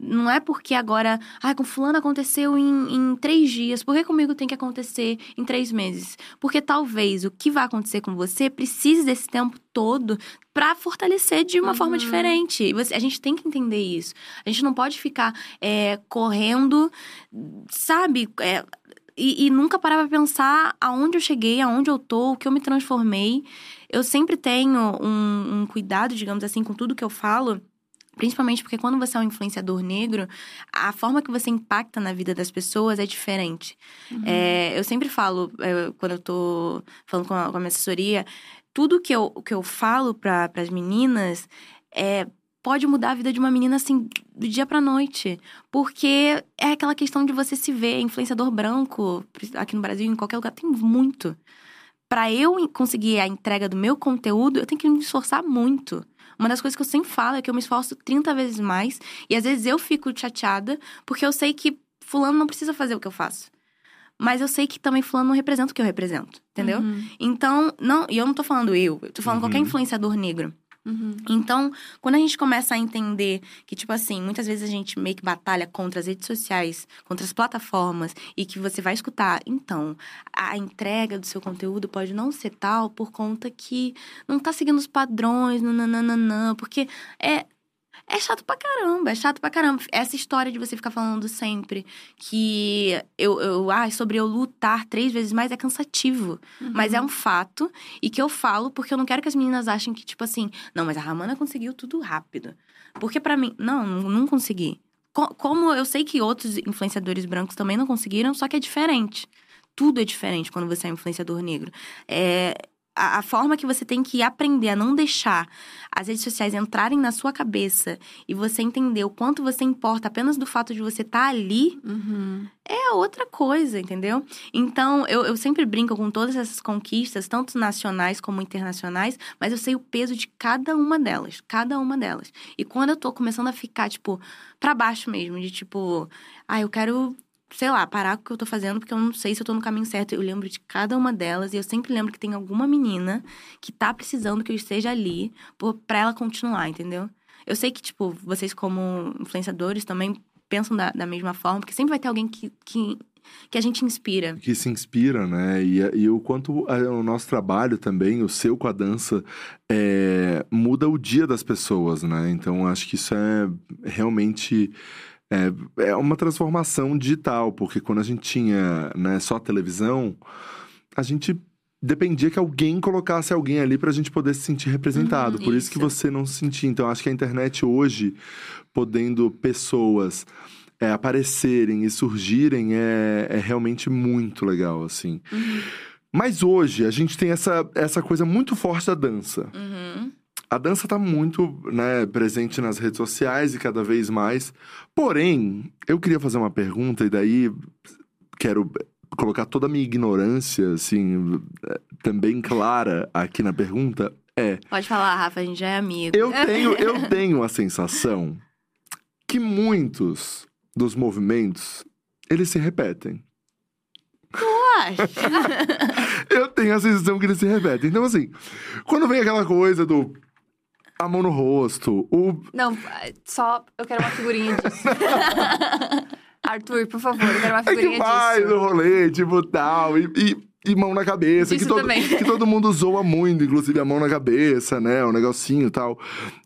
Não é porque agora, ah, com fulano aconteceu em, em três dias, por que comigo tem que acontecer em três meses? Porque talvez o que vai acontecer com você precise desse tempo todo para fortalecer de uma uhum. forma diferente. Você, a gente tem que entender isso. A gente não pode ficar é, correndo, sabe? É, e, e, nunca parar pra pensar aonde eu cheguei, aonde eu tô, o que eu me transformei. Eu sempre tenho um, um cuidado, digamos assim, com tudo que eu falo Principalmente porque quando você é um influenciador negro, a forma que você impacta na vida das pessoas é diferente. Uhum. É, eu sempre falo, é, quando eu tô falando com a, com a minha assessoria, tudo que eu, que eu falo para as meninas é pode mudar a vida de uma menina assim do dia pra noite. Porque é aquela questão de você se ver, influenciador branco, aqui no Brasil, em qualquer lugar, tem muito. Para eu conseguir a entrega do meu conteúdo, eu tenho que me esforçar muito. Uma das coisas que eu sempre falo é que eu me esforço 30 vezes mais. E às vezes eu fico chateada, porque eu sei que fulano não precisa fazer o que eu faço. Mas eu sei que também fulano não representa o que eu represento, entendeu? Uhum. Então, não, e eu não tô falando eu, eu tô falando uhum. qualquer influenciador negro. Uhum. Então, quando a gente começa a entender que, tipo assim, muitas vezes a gente meio que batalha contra as redes sociais, contra as plataformas, e que você vai escutar, então, a entrega do seu conteúdo pode não ser tal por conta que não tá seguindo os padrões, nananana, porque é é chato pra caramba, é chato pra caramba. Essa história de você ficar falando sempre que eu, eu ah, sobre eu lutar três vezes mais é cansativo. Uhum. Mas é um fato e que eu falo porque eu não quero que as meninas achem que, tipo assim, não, mas a Ramana conseguiu tudo rápido. Porque para mim, não, não consegui. Como eu sei que outros influenciadores brancos também não conseguiram, só que é diferente. Tudo é diferente quando você é um influenciador negro. É, a, a, forma que você tem que aprender a não deixar as redes sociais entrarem na sua cabeça e você entender o quanto você importa apenas do fato de você estar tá ali uhum. é outra coisa, entendeu? Então, eu, eu sempre brinco com todas essas conquistas, tanto nacionais como internacionais, mas eu sei o peso de cada uma delas, cada uma delas. E quando eu tô começando a ficar, tipo, para baixo mesmo, de tipo, ah, eu quero sei lá, parar com o que eu tô fazendo, porque eu não sei se eu tô no caminho certo. Eu lembro de cada uma delas e eu sempre lembro que tem alguma menina que tá precisando que eu esteja ali pra ela continuar, entendeu? Eu sei que, tipo, vocês como influenciadores também pensam da, da mesma forma, porque sempre vai ter alguém que, que, que a gente inspira. Que se inspira, né? E, e o quanto o nosso trabalho também, o seu com a dança, é, muda o dia das pessoas, né? Então, acho que isso é realmente é, é uma transformação digital, porque quando a gente tinha né, só televisão, a gente dependia que alguém colocasse alguém ali para a gente poder se sentir representado. Uhum, Por isso. isso que você não se sentia. Então, acho que a internet hoje, podendo pessoas é, aparecerem e surgirem, é, é, realmente muito legal, assim. Uhum. Mas hoje, a gente tem essa, essa coisa muito forte da dança. Uhum. A dança está muito né, presente nas redes sociais e cada vez mais. Porém, eu queria fazer uma pergunta e daí quero colocar toda a minha ignorância, assim, também clara aqui na pergunta. É. Pode falar, Rafa, a gente já é amigo. Eu tenho, eu tenho a sensação que muitos dos movimentos eles se repetem. Tu acha? eu tenho a sensação que eles se repetem. Então, assim, quando vem aquela coisa do a mão no rosto, o... Não, só eu quero uma figurinha disso. Arthur, por favor, eu quero uma figurinha é que vai disso. no rolê, tipo, tal, e, e... E mão na cabeça, que todo, que todo mundo zoa muito, inclusive a mão na cabeça, né? O um negocinho e tal.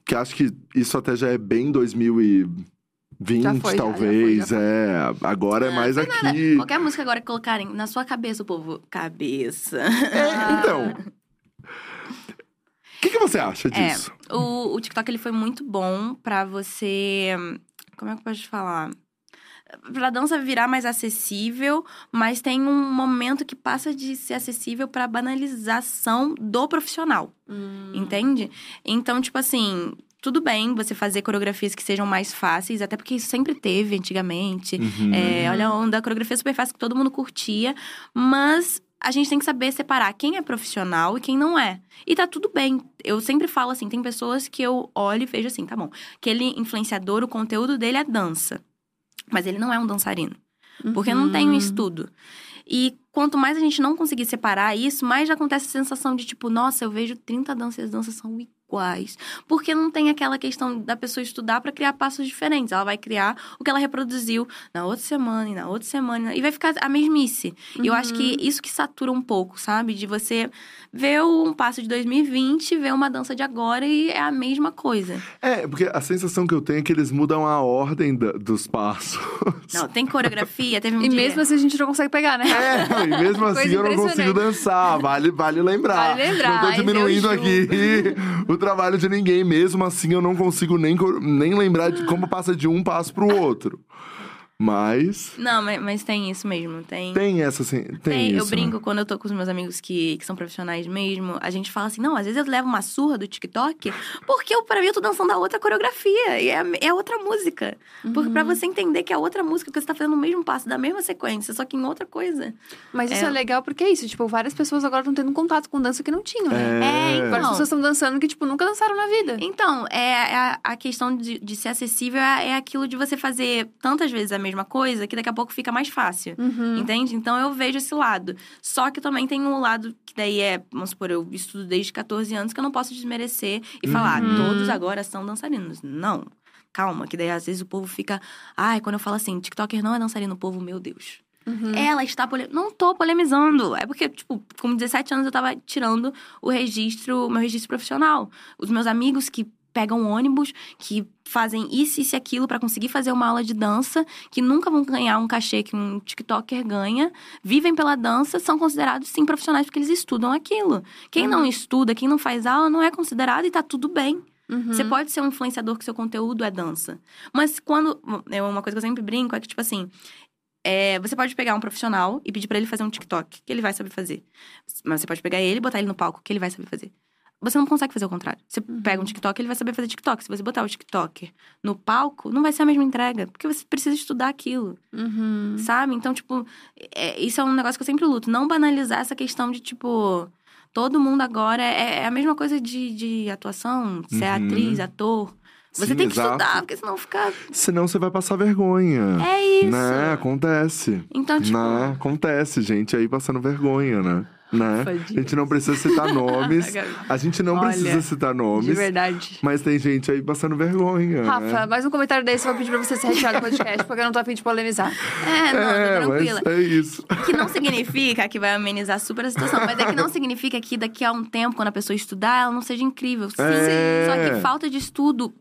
Que acho que isso até já é bem 2020, foi, talvez. Já, já foi, já é, agora é mais aqui. Nada. Qualquer música agora que colocarem na sua cabeça, o povo, cabeça. É, então. O que, que, você acha é, disso? É, o, o TikTok ele foi muito bom para você. Como é que eu posso falar? Pra dança virar mais acessível, mas tem um momento que passa de ser acessível pra banalização do profissional. Hum. Entende? Então, tipo assim, tudo bem você fazer coreografias que sejam mais fáceis, até porque isso sempre teve antigamente. Uhum. É, olha a onda, a coreografia super fácil que todo mundo curtia, mas a gente tem que saber separar quem é profissional e quem não é. E tá tudo bem. Eu sempre falo assim, tem pessoas que eu olho e vejo assim, tá bom. Aquele influenciador, o conteúdo dele é dança. Mas ele não é um dançarino. Uhum. Porque não tem um uhum. estudo. E quanto mais a gente não conseguir separar isso, mais já acontece a sensação de tipo, nossa, eu vejo 30 danças e as danças são iguais. Porque não tem aquela questão da pessoa estudar para criar passos diferentes. Ela vai criar o que ela reproduziu na outra semana e na outra semana. E vai ficar a mesmice. E eu acho que isso que satura um pouco, sabe? De você ver um passo de 2020, ver uma dança de agora e é a mesma coisa. É, porque a sensação que eu tenho é que eles mudam a ordem da- dos passos. Não, tem coreografia, teve um E dia... mesmo assim a gente não consegue pegar, né? É, e mesmo assim eu não consigo dançar. Vale, vale lembrar. Vale lembrar, Não tô diminuindo juro. aqui o trabalho de ninguém. Mesmo assim, eu não consigo nem, nem lembrar de como passa de um passo pro outro. Mas Não, mas, mas tem isso mesmo. Tem, tem essa assim, tem, Tem, isso. eu né? brinco quando eu tô com os meus amigos que, que são profissionais mesmo. A gente fala assim: não, às vezes eu levo uma surra do TikTok, porque eu, pra mim eu tô dançando a outra coreografia. E é, é outra música. Porque Uhum. pra você entender que é outra música, que você tá fazendo o mesmo passo da mesma sequência, só que em outra coisa. Mas isso é. É. legal porque é isso. Tipo, várias pessoas agora estão tendo contato com dança que não tinham, né? É. É, Várias então. pessoas estão dançando que, tipo, nunca dançaram na vida. Então, é, é a, a questão de, de ser acessível é, é aquilo de você fazer tantas vezes a mesma coisa que daqui a pouco fica mais fácil. Uhum. Entende? Então eu vejo esse lado. Só que também tem um lado que daí é, vamos supor, eu estudo desde 14 anos que eu não posso desmerecer e falar, Uhum. todos agora são dançarinos. Não. Calma, que daí às vezes o povo fica. Ai, quando eu falo assim, TikToker não é dançarino, o povo, meu Deus. Uhum. Ela está pole... Não tô polemizando. É porque, tipo, com 17 anos eu tava tirando o registro, meu registro profissional. Os meus amigos que pegam ônibus, que fazem isso, isso e aquilo pra conseguir fazer uma aula de dança, que nunca vão ganhar um cachê que um TikToker ganha, vivem pela dança, são considerados sim profissionais porque eles estudam aquilo. Quem não estuda, quem não faz aula, não é considerado e tá tudo bem. Uhum. Você pode ser um influenciador que seu conteúdo é dança. Mas quando. É uma coisa que eu sempre brinco é que, tipo assim. é, você pode pegar um profissional e pedir pra ele fazer um TikTok, que ele vai saber fazer. Mas você pode pegar ele e botar ele no palco, que ele vai saber fazer. Você não consegue fazer o contrário. Você pega um TikTok, ele vai saber fazer TikTok. Se você botar o TikToker no palco, não vai ser a mesma entrega. Porque você precisa estudar aquilo, Uhum. sabe? Então, tipo, é- isso é um negócio que eu sempre luto. Não banalizar essa questão de, tipo... Todo mundo agora é, é a mesma coisa de, de atuação. Você é Uhum. atriz, ator. Você Sim, tem que exato. estudar, porque senão fica... Senão você vai passar vergonha. É isso. Né? Acontece. Então, tipo... Né? Acontece, gente aí passando vergonha, né? Né? Fadinhas. A gente não precisa citar nomes. A gente não Olha, precisa citar De nomes. verdade. Mas tem gente aí passando vergonha. Rafa, né? mais um comentário desse eu vou pedir pra você se retirar do podcast, porque eu não tô afim de polemizar. É, não, É, tranquila. é isso. Que não significa que vai amenizar super a situação, mas é que não significa que daqui a um tempo, quando a pessoa estudar, ela não seja incrível. Sim, É. só que falta de estudo,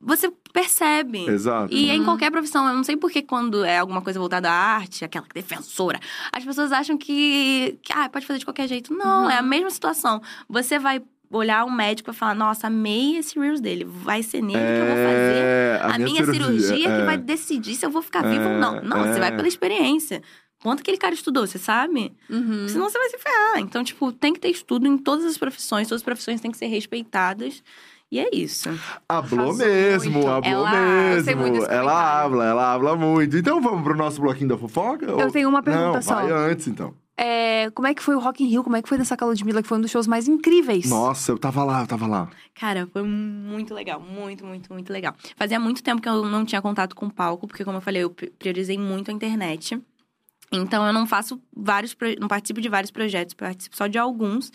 você percebe. Exato. E é em qualquer profissão, eu não sei porque quando é alguma coisa voltada à arte, aquela defensora, as pessoas acham que, que ah, pode fazer de qualquer jeito. Não, é a mesma situação. Você vai olhar um médico e falar, nossa, amei esse Reels dele, vai ser nele que eu vou fazer. É, A, minha, cirurgia, que é. vai decidir se eu vou ficar viva ou não. Não, é. você vai pela experiência. Quanto aquele cara estudou, você sabe? Uhum. Senão você vai se ferrar. Então, tipo, tem que ter estudo em todas as profissões. Todas as profissões têm que ser respeitadas. E é isso. Hablou Arrasou mesmo, muito. hablou mesmo. Ela habla, ela habla muito. Então vamos pro nosso bloquinho da fofoca? Eu tenho uma pergunta Não, só. vai antes então. É, como é que foi o Rock in Rio? Como é que foi dançar com a Ludmilla, que foi um dos shows mais incríveis? Nossa, eu tava lá, eu tava lá. Cara, foi muito legal. Muito, muito, muito legal. Fazia muito tempo que eu não tinha contato com o palco, porque, como eu falei, eu pri- priorizei muito a internet. Então, eu não faço vários... Não participo de vários projetos, participo só de alguns.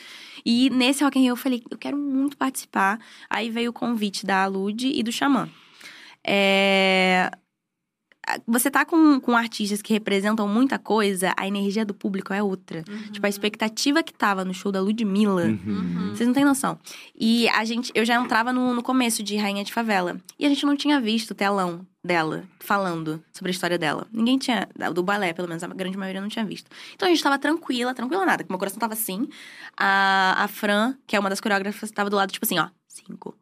E nesse Rock in Rio, eu falei, eu quero muito participar. Aí veio o convite da Lud e do Xamã. É... Você tá com, com artistas que representam muita coisa, a energia do público é outra. Tipo, a expectativa que tava no show da Ludmilla... Uhum. Vocês não têm noção. E a gente, eu já entrava no, no começo de Rainha de Favela. E a gente não tinha visto o telão dela falando sobre a história dela. Ninguém tinha, do balé, pelo menos, a grande maioria não tinha visto. Então a gente tava tranquila, tranquila nada, que meu coração tava assim. A, a Fran, que é uma das coreógrafas, tava do lado, tipo assim, ó, cinco.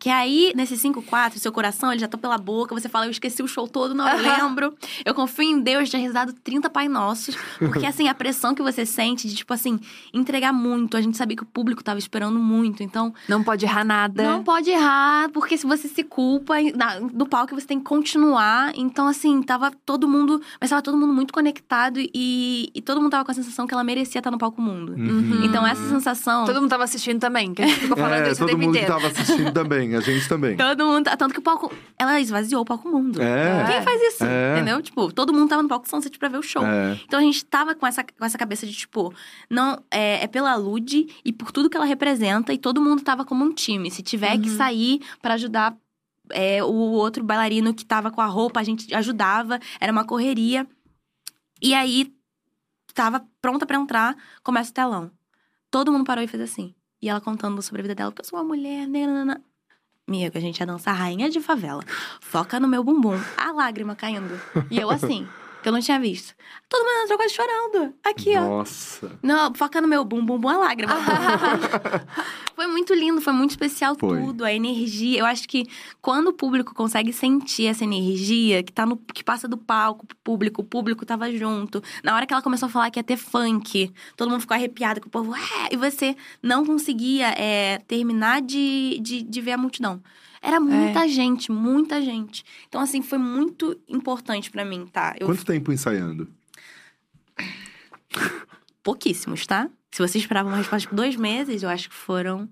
Que aí, nesse 5, 4, seu coração, ele já tá pela boca, você fala, eu esqueci o show todo, não eu lembro. Eu confio em Deus, tinha rezado 30 Pai Nossos. Porque, assim, a pressão que você sente de, tipo assim, entregar muito. A gente sabia que o público tava esperando muito. Então, Não pode errar nada. não pode errar, porque se você se culpa na- do palco, você tem que continuar. Então, assim, tava todo mundo. Mas tava todo mundo muito conectado e, e todo mundo tava com a sensação que ela merecia estar no palco mundo. Uhum. Então, essa sensação. Todo mundo tava assistindo também, que a gente ficou falando É, isso o todo tempo mundo que inteiro. tava assistindo também também, a gente também. Todo mundo. tá- Tanto que o palco. Ela esvaziou o palco mundo. É. Quem faz isso? É. Entendeu? Tipo, todo mundo tava no palco Sunset pra ver o show. É. Então a gente tava com essa, com essa cabeça de, tipo, não, é, é pela Lud e por tudo que ela representa, e todo mundo tava como um time. Se tiver que Uhum. sair pra ajudar é, o outro bailarino que tava com a roupa, a gente ajudava, era uma correria. E aí, tava pronta pra entrar, começa o telão. Todo mundo parou e fez assim. E ela contando sobre a vida dela, porque eu sou uma mulher, né? Amiga, a gente ia dançar Rainha de Favela. Foca no meu bumbum. A lágrima caindo. E eu assim, que eu não tinha visto. Todo mundo entrou quase chorando. Aqui, ó. Nossa. Não, foca no meu bumbum, bumbum, a lágrima. foi muito lindo, foi muito especial Foi. tudo, a energia. Eu acho que quando o público consegue sentir essa energia que tá no que passa do palco pro público, o público tava junto. Na hora que ela começou a falar que ia ter funk, todo mundo ficou arrepiado, que o povo, é, e você não conseguia é, terminar de, de, de ver a multidão. Era muita gente, muita gente. Então, assim, foi muito importante pra mim, tá? Eu Quanto tempo ensaiando? pouquíssimos, tá? Se você esperava uma resposta por dois meses, eu acho que foram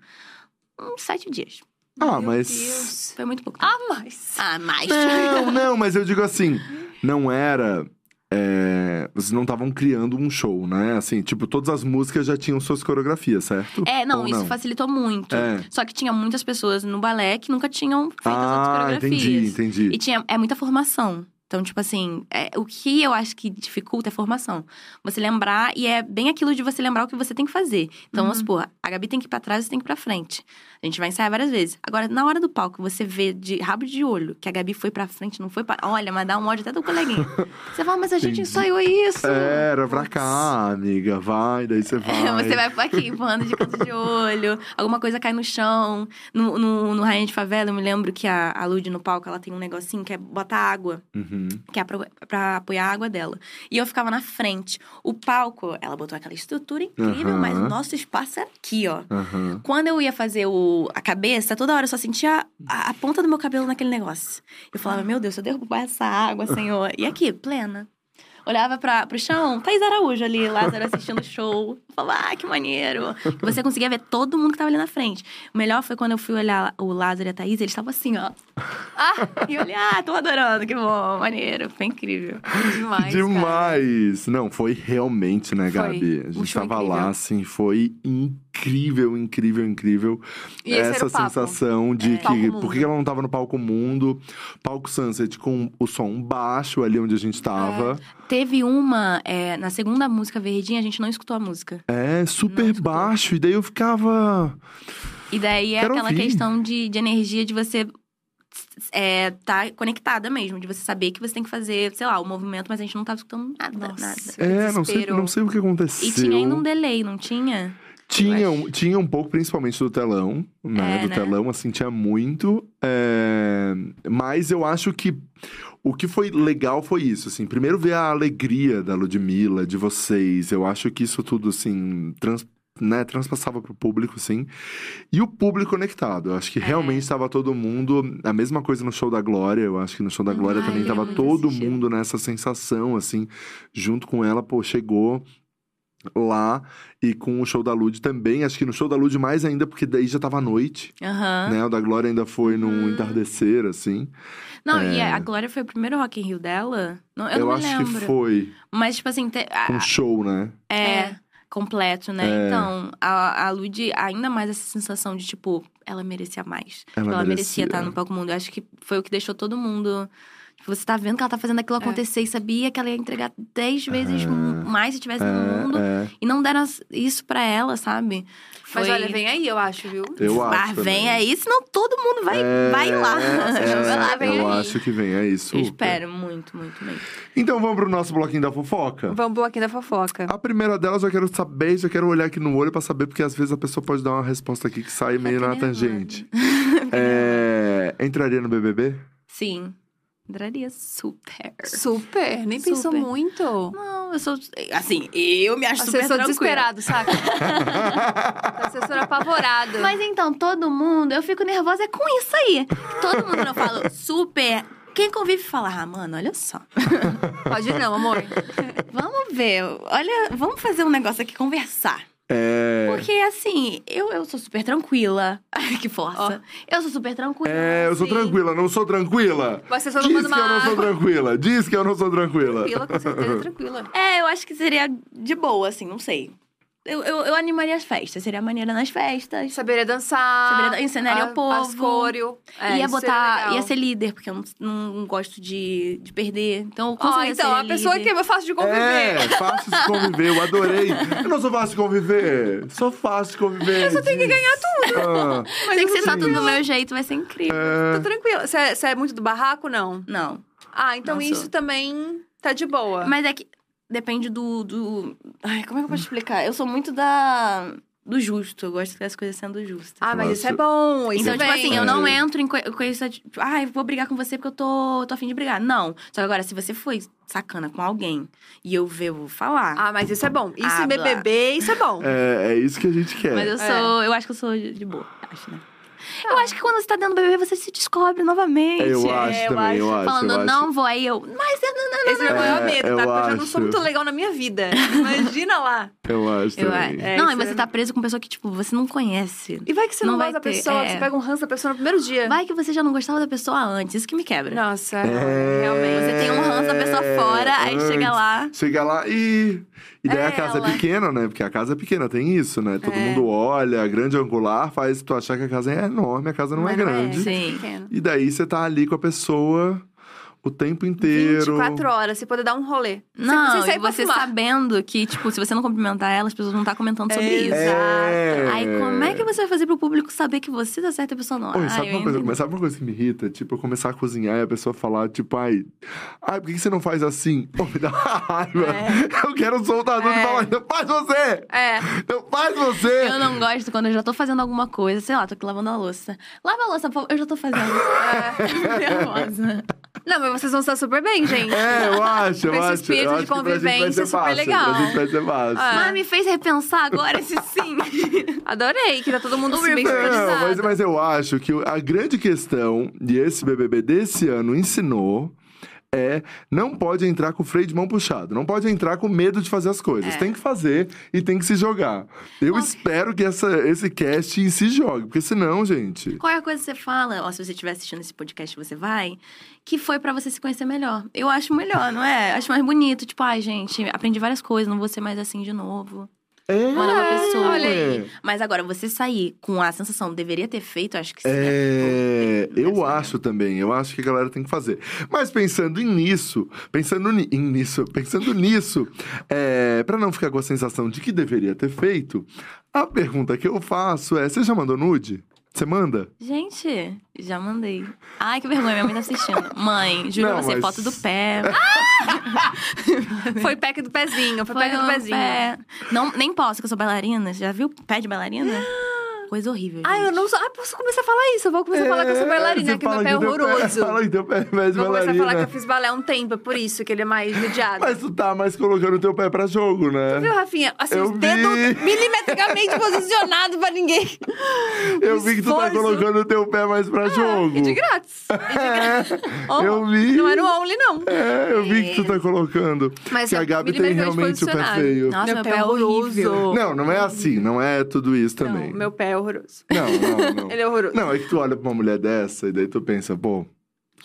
uns sete dias. Ah, Meu mas. Deus. Foi muito pouco. tempo. Ah, mas. Ah, mais. Não, não, mas eu digo assim, não era. É, vocês não estavam criando um show, né? Assim, tipo, todas as músicas já tinham suas coreografias, certo? É, não, Ou isso não? facilitou muito. É. Só que tinha muitas pessoas no balé que nunca tinham feito as outras Ah, coreografias. entendi, entendi. E tinha, é muita formação. Então, tipo assim, é, o que eu acho que dificulta é formação. Você lembrar, e é bem aquilo de você lembrar o que você tem que fazer. Então, vamos supor, a Gabi tem que ir pra trás, você tem que ir pra frente. A gente vai ensaiar várias vezes. Agora, na hora do palco, você vê de rabo de olho que a Gabi foi pra frente, não foi pra. Olha, mas dá um ódio até do coleguinha. você fala, mas a gente Entendi. ensaiou isso. Era pra cá, amiga. Vai, daí você vai. Você vai por aqui, empurrando de canto de olho, alguma coisa cai no chão. No, no, no Rainha de Favela, eu me lembro que a, a Lud no palco, ela tem um negocinho que é botar água, Uhum. Que é pra, pra apoiar a água dela. E eu ficava na frente. O palco, ela botou aquela estrutura incrível, Aham. mas o nosso espaço era aqui, ó. Aham. Quando eu ia fazer o, a cabeça, toda hora eu só sentia a, a ponta do meu cabelo naquele negócio. Eu falava, meu Deus, se eu derrubar essa água, senhor. E aqui, plena. Olhava pra, pro chão, Thaís Araújo ali, Lázaro assistindo o show. Falava, ah, que maneiro. Você conseguia ver todo mundo que tava ali na frente. O melhor foi quando eu fui olhar o Lázaro e a Thaís, eles estavam assim, ó. Ah, e eu olhei, ah, tô adorando, que bom, maneiro. Foi incrível. Demais. cara. Demais! Não, foi realmente, né, Foi. Gabi? A Um gente tava incrível. lá, assim, foi incrível, incrível, incrível. E Essa sensação de É. Que. Por que ela não tava no palco mundo? Palco Sunset com o som baixo ali onde a gente tava. Teve uma, é, na segunda música Verdinha, a gente não escutou a música. É, super baixo. E daí eu ficava. E daí é Quero aquela ouvir. questão de, de energia de você é, tá conectada mesmo, de você saber que você tem que fazer, sei lá, o movimento, mas a gente não tava escutando nada, Nossa. nada. É, não sei, não sei o que aconteceu. E tinha ainda um delay, não tinha? Tinha, um- tinha um pouco, principalmente do telão, né? É, do né? telão, assim, tinha muito. é, Mas eu acho que o que foi legal foi isso, assim. Primeiro ver a alegria da Ludmilla, de vocês. Eu acho que isso tudo, assim, trans... né, transpassava pro público, assim. E o público conectado. Eu acho que É. realmente estava todo mundo... A mesma coisa no show da Glória. Eu acho que no show da Glória Ai, também eu tava muito todo mundo nessa sensação, assim. Junto com ela, pô, chegou lá e com o show da Lud também. Acho que no show da Lud mais ainda, porque daí já tava à noite, Aham. né? O da Glória ainda foi num Uhum. entardecer, assim. Não, e É. a Glória foi o primeiro Rock in Rio dela? Não, eu, não me acho lembro. que foi Mas, tipo assim, te- um show, né? é, É. completo, né? É. Então, a, a Lud, ainda mais essa sensação de, tipo, ela merecia mais. Ela Ela, merecia. merecia estar no palco mundo. Eu acho que foi o que deixou todo mundo. Você tá vendo que ela tá fazendo aquilo É. acontecer e sabia que ela ia entregar dez vezes É. mais se tivesse no É, mundo. é. E não deram isso pra ela, sabe? Mas Foi- olha, vem aí, eu acho, viu? Eu Ah, acho. vem também. aí, senão todo mundo vai, É, vai lá. é, vai lá, vem eu aí. acho que vem, é isso. Eu espero muito, muito, muito. Então vamos pro nosso bloquinho da fofoca? Vamos pro bloquinho da fofoca. A primeira delas eu quero saber, já quero olhar aqui no olho pra saber, porque às vezes a pessoa pode dar uma resposta aqui que sai meio na nervosa. tangente. É, entraria no BBB? Sim. Entraria super. Super, nem pensou Super. muito. Não, eu sou. Assim, eu me acho super Assessor tranquila. desesperado, saca? Assessor apavorado. Mas então, todo mundo, eu fico nervosa é com isso aí. Todo mundo eu falo super. Quem convive fala, ah, mano, olha só. Pode não, amor. Vamos ver. Olha, vamos fazer um negócio aqui, conversar. É. Porque, assim, eu, eu sou super tranquila. Ai, que força. Eu sou super tranquila. É, eu sou assim. tranquila, não sou tranquila. Você só não Diz que eu uma não sou tranquila. Diz que eu não sou tranquila. Tranquila, com certeza, tranquila. É, eu acho que seria de boa, assim, não sei. Eu, eu, eu animaria as festas, seria maneira nas festas. Saberia dançar. Saberia ensinaria a- o povo. As coreo. É, ia botar, ia ser líder, porque eu não, não gosto de, de perder. Então, com certeza então, a seria pessoa líder. que é fácil de conviver. É, fácil de conviver, eu adorei. Eu não sou fácil de conviver. Sou fácil de conviver. Eu só tenho que ganhar tudo. Ah, Mas Tem que ser só tô tudo do meu jeito, vai ser incrível. é. Tô tranquila. Você é, é muito do barraco, não? Não. Ah, então Não isso sou. também tá de boa. Mas é que depende do, do. Ai, como é que eu posso explicar? Eu sou muito da. Do justo. Eu gosto das coisas sendo justas. Ah, mas Nossa. isso é bom. Isso Então, tipo vem. assim, eu não É. entro em coi- coisa tipo, ai, vou brigar com você porque eu tô, tô afim de brigar. Não. Só que agora, se você foi sacana com alguém e eu ver, eu vou falar. Ah, mas isso é bom. Isso Ah, em blá. BBB, isso é bom. É, é isso que a gente quer. Mas eu É. sou. Eu acho que eu sou de boa, acho, né? Eu acho que quando você tá dentro do bebê, você se descobre novamente. Eu acho eu também, eu acho. Falando, eu acho. não vou, aí eu. Mas eu não, não, Esse é o meu É, maior medo, eu tá? Porque eu já não acho. sou muito legal na minha vida. Imagina lá. Eu acho Eu, também. É, não, e você é- tá preso com pessoa que, tipo, você não conhece. E vai que você não, Não gosta vai da pessoa, é. você pega um ranço da pessoa no primeiro dia. Vai que você já não gostava da pessoa antes, isso que me quebra. Nossa, É. realmente. Você tem um ranço da pessoa fora, aí antes. chega lá. Chega lá e. E daí É a casa ela. é pequena, né? Porque a casa é pequena, tem isso, né? Todo É. mundo olha, grande angular, faz tu achar que a casa é enorme, a casa não Mas é grande. Sim. pequeno. E daí você tá ali com a pessoa o tempo inteiro. 24 horas, você poder dar um rolê. Não, você e você fumar. sabendo que, tipo, se você não cumprimentar ela, as pessoas vão estar comentando sobre isso. É. Aí, como é que você vai fazer pro público saber que você tá certo e a pessoa não? Oi, Ai, sabe, eu uma coisa, sabe uma coisa que me irrita? Tipo, eu começar a cozinhar e a pessoa falar, tipo, ai, ai por que você não faz assim? Pô, me dá uma raiva. Eu quero soltar tudo e É. falar, então faz você! É. Então faz você! Eu não gosto quando eu já tô fazendo alguma coisa, sei lá, tô aqui lavando a louça. Lava a louça, por favor. Eu já tô fazendo. Nervosa. Não, mas vocês vão estar super bem, gente. É, eu acho, eu Com esse acho. espírito de acho convivência ser super fácil, legal. Pra gente vai ser fácil. Ah. Mas me fez repensar agora esse sim. Adorei, que tá todo mundo se bem mas, mas eu acho que a grande questão, e esse BBB desse ano ensinou, é não pode entrar com o freio de mão puxado. Não pode entrar com medo de fazer as coisas. É. Tem que fazer e tem que se jogar. Eu espero que essa, esse cast se jogue, porque senão, gente. Qualquer coisa que você fala, ó, se você estiver assistindo esse podcast, você vai, que foi pra você se conhecer melhor. Eu acho melhor, não é? Acho mais bonito. Tipo, ai, gente, aprendi várias coisas, não vou ser mais assim de novo. É, Uma nova pessoa. olha aí. Mas agora, você sair com a sensação deveria ter feito, acho que sim. É, Deve eu ser acho também, eu acho que a galera tem que fazer. Mas pensando em nisso, pensando ni- em nisso, pensando nisso, é, para não ficar com a sensação de que deveria ter feito, a pergunta que eu faço é: você já mandou nude? Você manda? Gente, já mandei. Ai, que vergonha, minha mãe tá assistindo. Mãe, juro Não, pra você, mas- foto do pé. Foi pack do pezinho, foi, Foi pack do pezinho. pé. Não, nem posso, que eu sou bailarina. Já viu pé de bailarina? Coisa horrível. Ah, eu gente. não sou. Ah, posso começar a falar isso. Eu vou começar a falar que eu sou bailarina, você que meu pé é horroroso. Fala que teu pé é mais Vou começar a bailarina. falar que eu fiz balé há um tempo, é por isso que ele é mais judiado. Mas tu tá mais colocando teu pé pra jogo, né? Viu, Rafinha? Assim, Eu os dedos milimetricamente posicionados pra ninguém. Eu vi que tu tá colocando teu pé mais pra jogo. E de grátis. E de grátis. Oh, eu vi. Não era o Only, não. É, eu vi que tu tá colocando. Mas que a é Gabi tem realmente o pé feio. Nossa, Meu meu pé pé é horroroso. horrível. Não, não é assim, não é tudo isso também. Não, meu pé é horroroso. Não, não, não. Ele é horroroso. Não, é que tu olha pra uma mulher dessa e daí tu pensa, pô,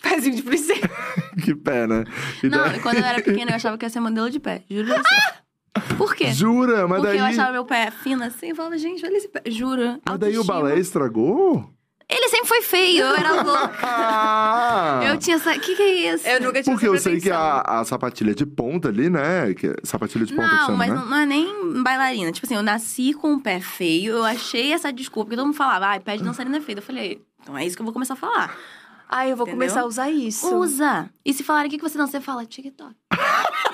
Pezinho de princesa. que pé, né? E Não, daí- e quando eu era pequena, eu achava que ia ser modelo de pé. Juro pra você. Por quê? Jura? Mas Porque daí. eu achava meu pé fino assim, eu falava, gente, olha esse pé. Juro. Mas daí o balé estragou? Ele sempre foi feio, eu era louca. Ah! Eu tinha essa. O que, que é isso? Eu nunca tive Porque eu sei que a, a sapatilha de ponta ali, né? Que é sapatilha de ponta que Não, chama, mas né? não, não é nem bailarina. Tipo assim, eu nasci com o pé feio, eu achei essa desculpa, porque todo mundo falava, ai, pé de dançarina é feio. Eu falei, então é isso que eu vou começar a falar. Ai, eu vou Entendeu? começar a usar isso. Usa! E se falarem o que que você dança, você fala TikTok.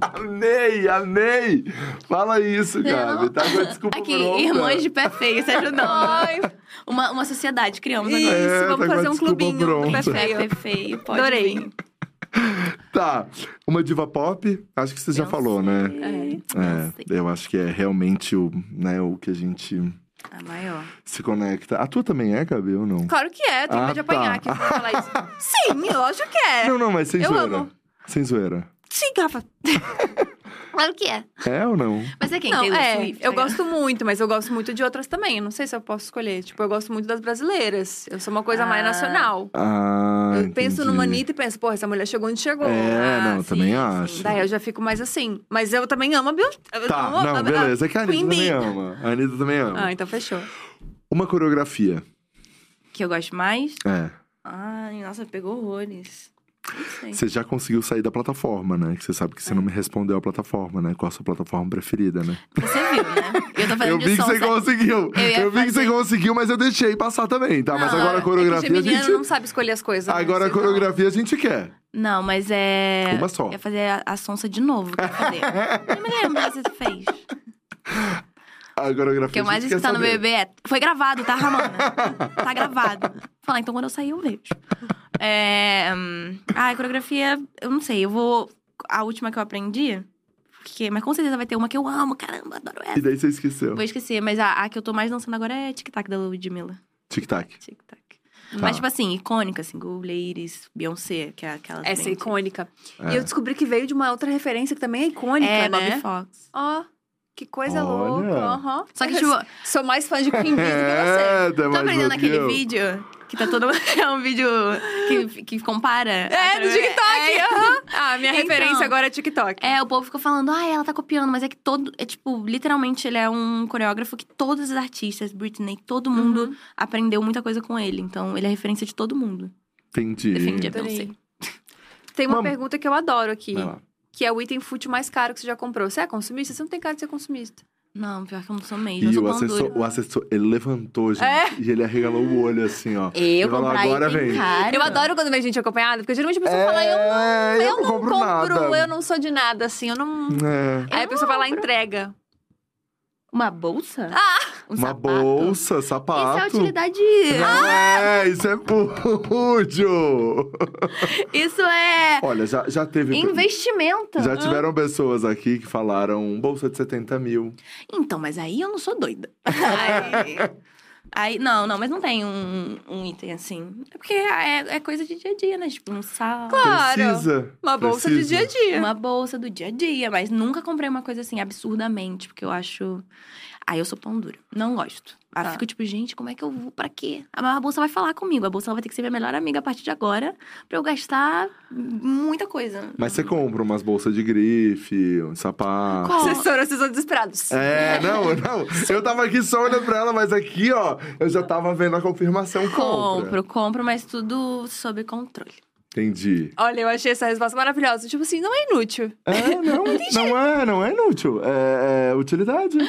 Amei, amei! Fala isso, Gabi. Tá com a desculpa Aqui, pronta. irmãs de pé feio, se ajudando. Uma, uma sociedade, criamos isso, agora. É, vamos tá com a fazer um clubinho do pé pronta. Pé, feio. pé feio, pode Adorei. vir. Tá, uma diva pop, acho que você já Não falou, né? sei. É, Não sei. eu acho que é realmente o, né, o que a gente A maior. se conecta. A tua também é, Gabi, ou não? Claro que é, tenho Ah, medo de apanhar tá. aqui pra falar isso. Sim, lógico que é. Não, não, mas sem Eu zoeira. amo. Sem zoeira. Sim, Rafa. claro que é. É ou não? Mas é quem? Não, Taylor é, Swift, eu ligado? gosto muito, mas eu gosto muito de outras também. Eu não sei se eu posso escolher. Tipo, eu gosto muito das brasileiras. Eu sou uma coisa mais Ah. nacional. Ah, eu penso entendi. numa Anitta e penso, porra, essa mulher chegou onde chegou. É, Ah, não, sim, também sim. acho. Daí eu já fico mais assim. Mas eu também amo a Beyoncé. Eu Tá, amo a- não, a- beleza. É que a Anitta Queen também ama. A Anitta também ama. Ah, então fechou. Uma coreografia. Que eu gosto mais? É. Ai, nossa, pegou horrores. Não. Você já conseguiu sair da plataforma, né? Que você sabe que você não me respondeu a plataforma, né? Qual a sua plataforma preferida, né? Você viu, né? Eu tô fazendo Eu vi que você conseguiu. Eu Eu vi que você fazer- conseguiu, mas eu deixei passar também, tá? Mas Não, agora a É coreografia a geminiano gente. não sabe escolher as coisas. né? Agora a não. coreografia a gente quer. Não, mas é. Uma só. Eu fazer a, a sonsa de novo. que eu fazer. Não me lembro o que você fez. A coreografia O que eu a mais escutar no. BBB é. Foi gravado, tá, Ramona? tá gravado. Falar, então quando eu sair eu vejo. É. hum, Ah, a coreografia, eu não sei, eu vou. A última que eu aprendi. Porque... Mas com certeza vai ter uma que eu amo, caramba, adoro essa. E daí você esqueceu. Vou esquecer, mas a, a que eu tô mais dançando agora é Tic Tac da Ludmilla. Tic-tac. Tic Tac. Tá. Mas, tipo assim, icônica, assim, Go Ladies, Beyoncé, que é aquela. Essa é icônica. É. E eu descobri que veio de uma outra referência que também é icônica, É, né? Bobby Fox. Ó, que coisa Olha. louca. aham. Só que, tipo, Sou mais fã de Queen Bee do que É, você. tá Tô mais aprendendo aquele vídeo que tá todo. É um vídeo que, que compara. É, do TikTok. É. aham. Ah, minha Então. referência agora é TikTok. É, o povo fica falando, ah, ela tá copiando, mas é que todo. É tipo, literalmente, ele é um coreógrafo que todos os artistas, Britney, todo mundo Uhum. aprendeu muita coisa com ele. Então, ele é referência de todo mundo. Entendi. Defendi a. Tem uma Vamos. pergunta que eu adoro aqui. Vai lá. Que é o item fútil mais caro que você já comprou. Você é consumista? Você não tem cara de ser consumista. Não, pior que eu não sou mesmo. eu E sou o assessor, o assessor, ele levantou, gente. É? E ele arregalou o olho assim, ó. Eu falou, agora vem. caro. Eu adoro quando vem gente acompanhada, porque geralmente a pessoa fala, eu, É, eu não compro, compro, nada. eu não sou de nada, assim, eu não. É. Aí a pessoa vai lá e entrega. Uma bolsa? Ah! Um Uma sapato? bolsa, sapato. Isso é utilidade. Não é, isso é fútil. Isso é Olha, já, já teve. investimento. Já tiveram pessoas aqui que falaram bolsa de 70 mil. Então, mas aí eu não sou doida. Aí, aí- não, não, mas não tem um, um item assim. É porque é, é coisa de dia a dia, né? Tipo, um sal, Claro. Precisa. Uma bolsa precisa. de dia a dia. uma bolsa do dia a dia. Mas nunca comprei uma coisa assim absurdamente, porque eu acho. Aí eu sou pão dura. Não gosto. Aí Tá. eu fico tipo, gente, como é que eu vou? Pra quê? A bolsa vai falar comigo. A bolsa vai ter que ser minha melhor amiga a partir de agora, pra eu gastar muita coisa. Mas você compra umas bolsas de grife, um sapato. Qual? Assessora, vocês são desesperados. É, não, não. Eu tava aqui só olhando pra ela, mas aqui, ó, eu já tava vendo a confirmação. Compra. Compro, compro, mas tudo sob controle. Entendi. Olha, eu achei essa resposta maravilhosa. Tipo assim, não é inútil. É, não, não é, não é inútil. É, é utilidade.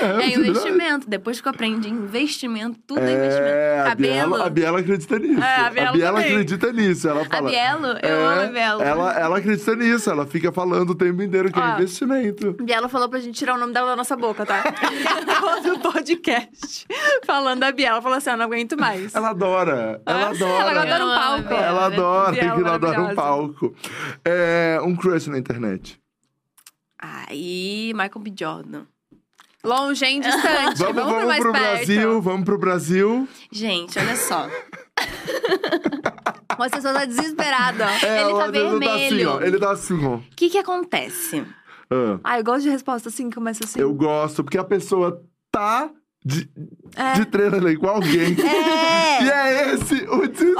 É, É utilidade. investimento. Depois que eu aprendi investimento, tudo é, É, investimento. a. Biela, a Biela acredita nisso. É, a Biela também. acredita nisso. Ela A fala. Bielo, eu É, amo a Bielo. Ela, ela acredita nisso. Ela fica falando o tempo inteiro que é Ó. investimento. E ela falou pra gente tirar o nome dela da nossa boca, tá? Todo podcast. Falando da Biela. Ela falou assim: eu não aguento mais. Ela adora. Ela Ah, adora. ela adora um a palco. Ela adora, tem que ela adora um palco. É, um crush na internet. Aí, Michael B. Jordan. Longe, hein? Distante. Vamos, vamos, vamos pro perto. Brasil, vamos pro Brasil. Gente, olha só. O assessor tá desesperado, ó. É, Ele tá Adriano Tá assim, vermelho. ó. Ele tá assim, ó. O que que acontece? Ah, Ah, eu gosto de resposta assim, que começa assim. Eu gosto, porque a pessoa tá de, É. de treino ali com alguém. É! E é esse o desespero.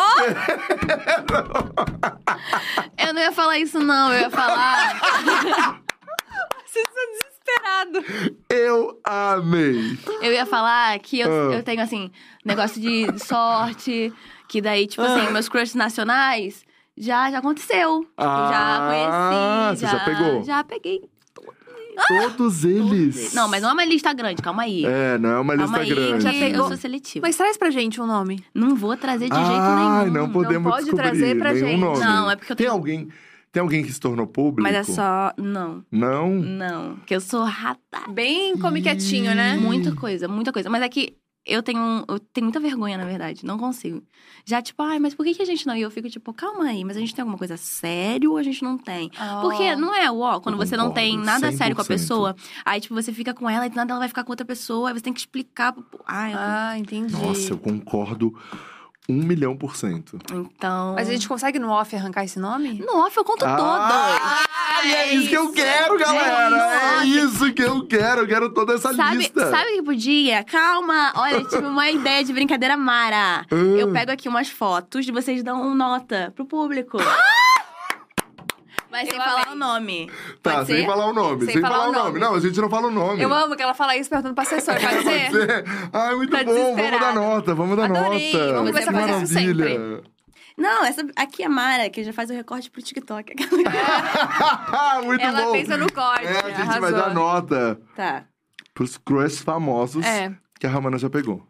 Eu não ia falar isso, não. Eu ia falar. Vocês estão desesperados. Eu amei. Eu ia falar que eu, Ah. eu tenho, assim, negócio de sorte. Que daí, tipo Ah. assim, meus crushes nacionais já, já aconteceu. Tipo, Ah, já conheci. você já pegou? Já peguei. Todos eles. Não, mas não é uma lista grande, calma aí. É, não é uma lista calma aí, grande. já Já pegou. pegou. Eu sou seletiva. Mas traz pra gente um nome. Não vou trazer de jeito Ai, nenhum. não podemos pode descobrir trazer pra nenhum gente. nome. Não, é porque eu Tem tenho- alguém, tem alguém que se tornou público? Mas é só. Não, Não? não. Que eu sou rata. Bem come quietinho, né? Muita coisa, muita coisa. Mas é que eu tenho, um- eu tenho muita vergonha, na verdade. Não consigo. Já, tipo, ai, mas por que, que a gente não? E eu fico, tipo, calma aí, mas a gente tem alguma coisa sério ou a gente não tem? Porque não é ó, quando Eu você não tem concordo, nada sério com a 100%. pessoa, aí, tipo, você fica com ela e do nada ela vai ficar com outra pessoa, aí você tem que explicar. Ai, eu- Ah, entendi. Nossa, eu concordo Um milhão por cento. Então. Mas a gente consegue no off arrancar esse nome? No off eu conto Ah, todas. e é isso que eu quero, galera! É É isso que eu quero! Eu quero toda essa Sabe, lista! sabe o que podia? Calma! Olha, eu tive uma ideia de brincadeira mara. Ah. Eu pego aqui umas fotos e vocês dão nota pro público. Mas sem falar o nome. Tá, Pode sem ser? falar o nome. Sem, falar, o nome. Não, a gente não fala o nome. Eu amo que ela fala isso perguntando pra assessor, pode Pode ser? ser? Ai, muito Tá bom. Vamos dar nota, vamos dar Adorei, nota. vamos começar que a fazer isso maravilha. Não, essa aqui é a Mara, que já faz o recorte pro TikTok. muito Ela bom. pensa no corte. É, a gente arrasou. vai dar nota tá. pros crush famosos É. que a Ramana já pegou.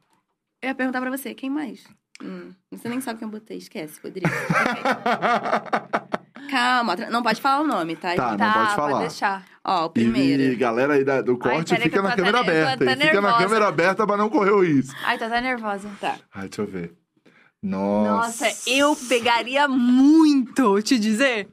Eu ia perguntar pra você, quem mais? Hum, você nem sabe quem eu botei, esquece, Rodrigo. Calma, não pode falar o nome, tá? Tá, não Tá, pode falar. deixar. Ó, o primeiro. E galera aí da- do corte, que fica na câmera aberta. Fica na câmera aberta pra não correr o risco. Ai, tá até nervosa. Tá. Ai, deixa eu ver. Nossa. Nossa, eu pegaria muito, te dizer.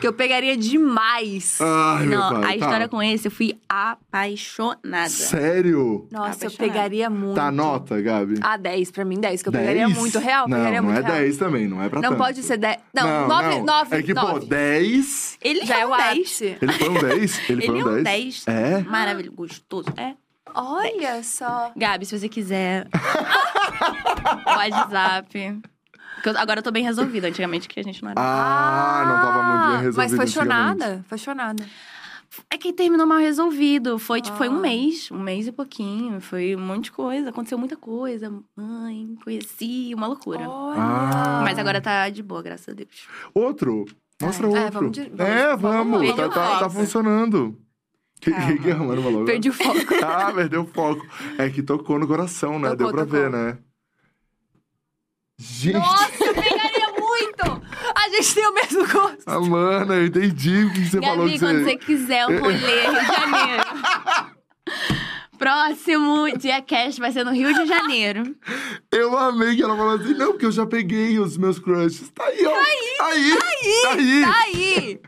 Que eu pegaria demais. Ai, meu Não, pai. a tá. história com esse, eu fui apaixonada. Sério? Nossa, eu pegaria muito. Tá, nota, Gabi. Ah, 10 pra mim, 10, que eu 10? pegaria muito. Real, Não, pegaria não muito é real. 10 também, não é pra Não tanto. pode ser 10. Não, 9, não. 9. É que, pô, 10... Ele Já é é um o 10. ápice. Ele foi um 10? Ele, Ele foi é um um 10? 10. É? Maravilhoso, gostoso. É. Olha só. Gabi, se você quiser. WhatsApp. Porque eu- agora eu tô bem resolvida. Antigamente que a gente não era. Ah, não tava muito bem resolvido Mas foi antigamente. chonada? Foi chonada. É que terminou mal resolvido. Foi, tipo, foi um Ah. mês. Um mês e pouquinho. Foi um monte de coisa. Aconteceu muita coisa. Mãe, conheci, uma loucura. Olha. Ah. Mas agora tá de boa, graças a Deus. Outro? Mostra É, outro. vamos de- vamos- é, vamos vamos. Tá, tá, tá funcionando. Que, Calma. que, que a falou? Perdi o foco. Ah, perdeu o foco. É que tocou no coração, né? Tocou, Deu pra tocou. ver, né? Gente, Nossa, eu pegaria muito! A gente tem o mesmo gosto. Amanda, eu entendi o que você falou. Gabi, quando você... você quiser um rolê, Rio de Janeiro. Próximo dia cast vai ser no Rio de Janeiro. Eu amei que ela falou assim, não, porque eu já peguei os meus crushes. Tá aí, ó. Tá aí. Tá aí. Tá aí. Tá aí!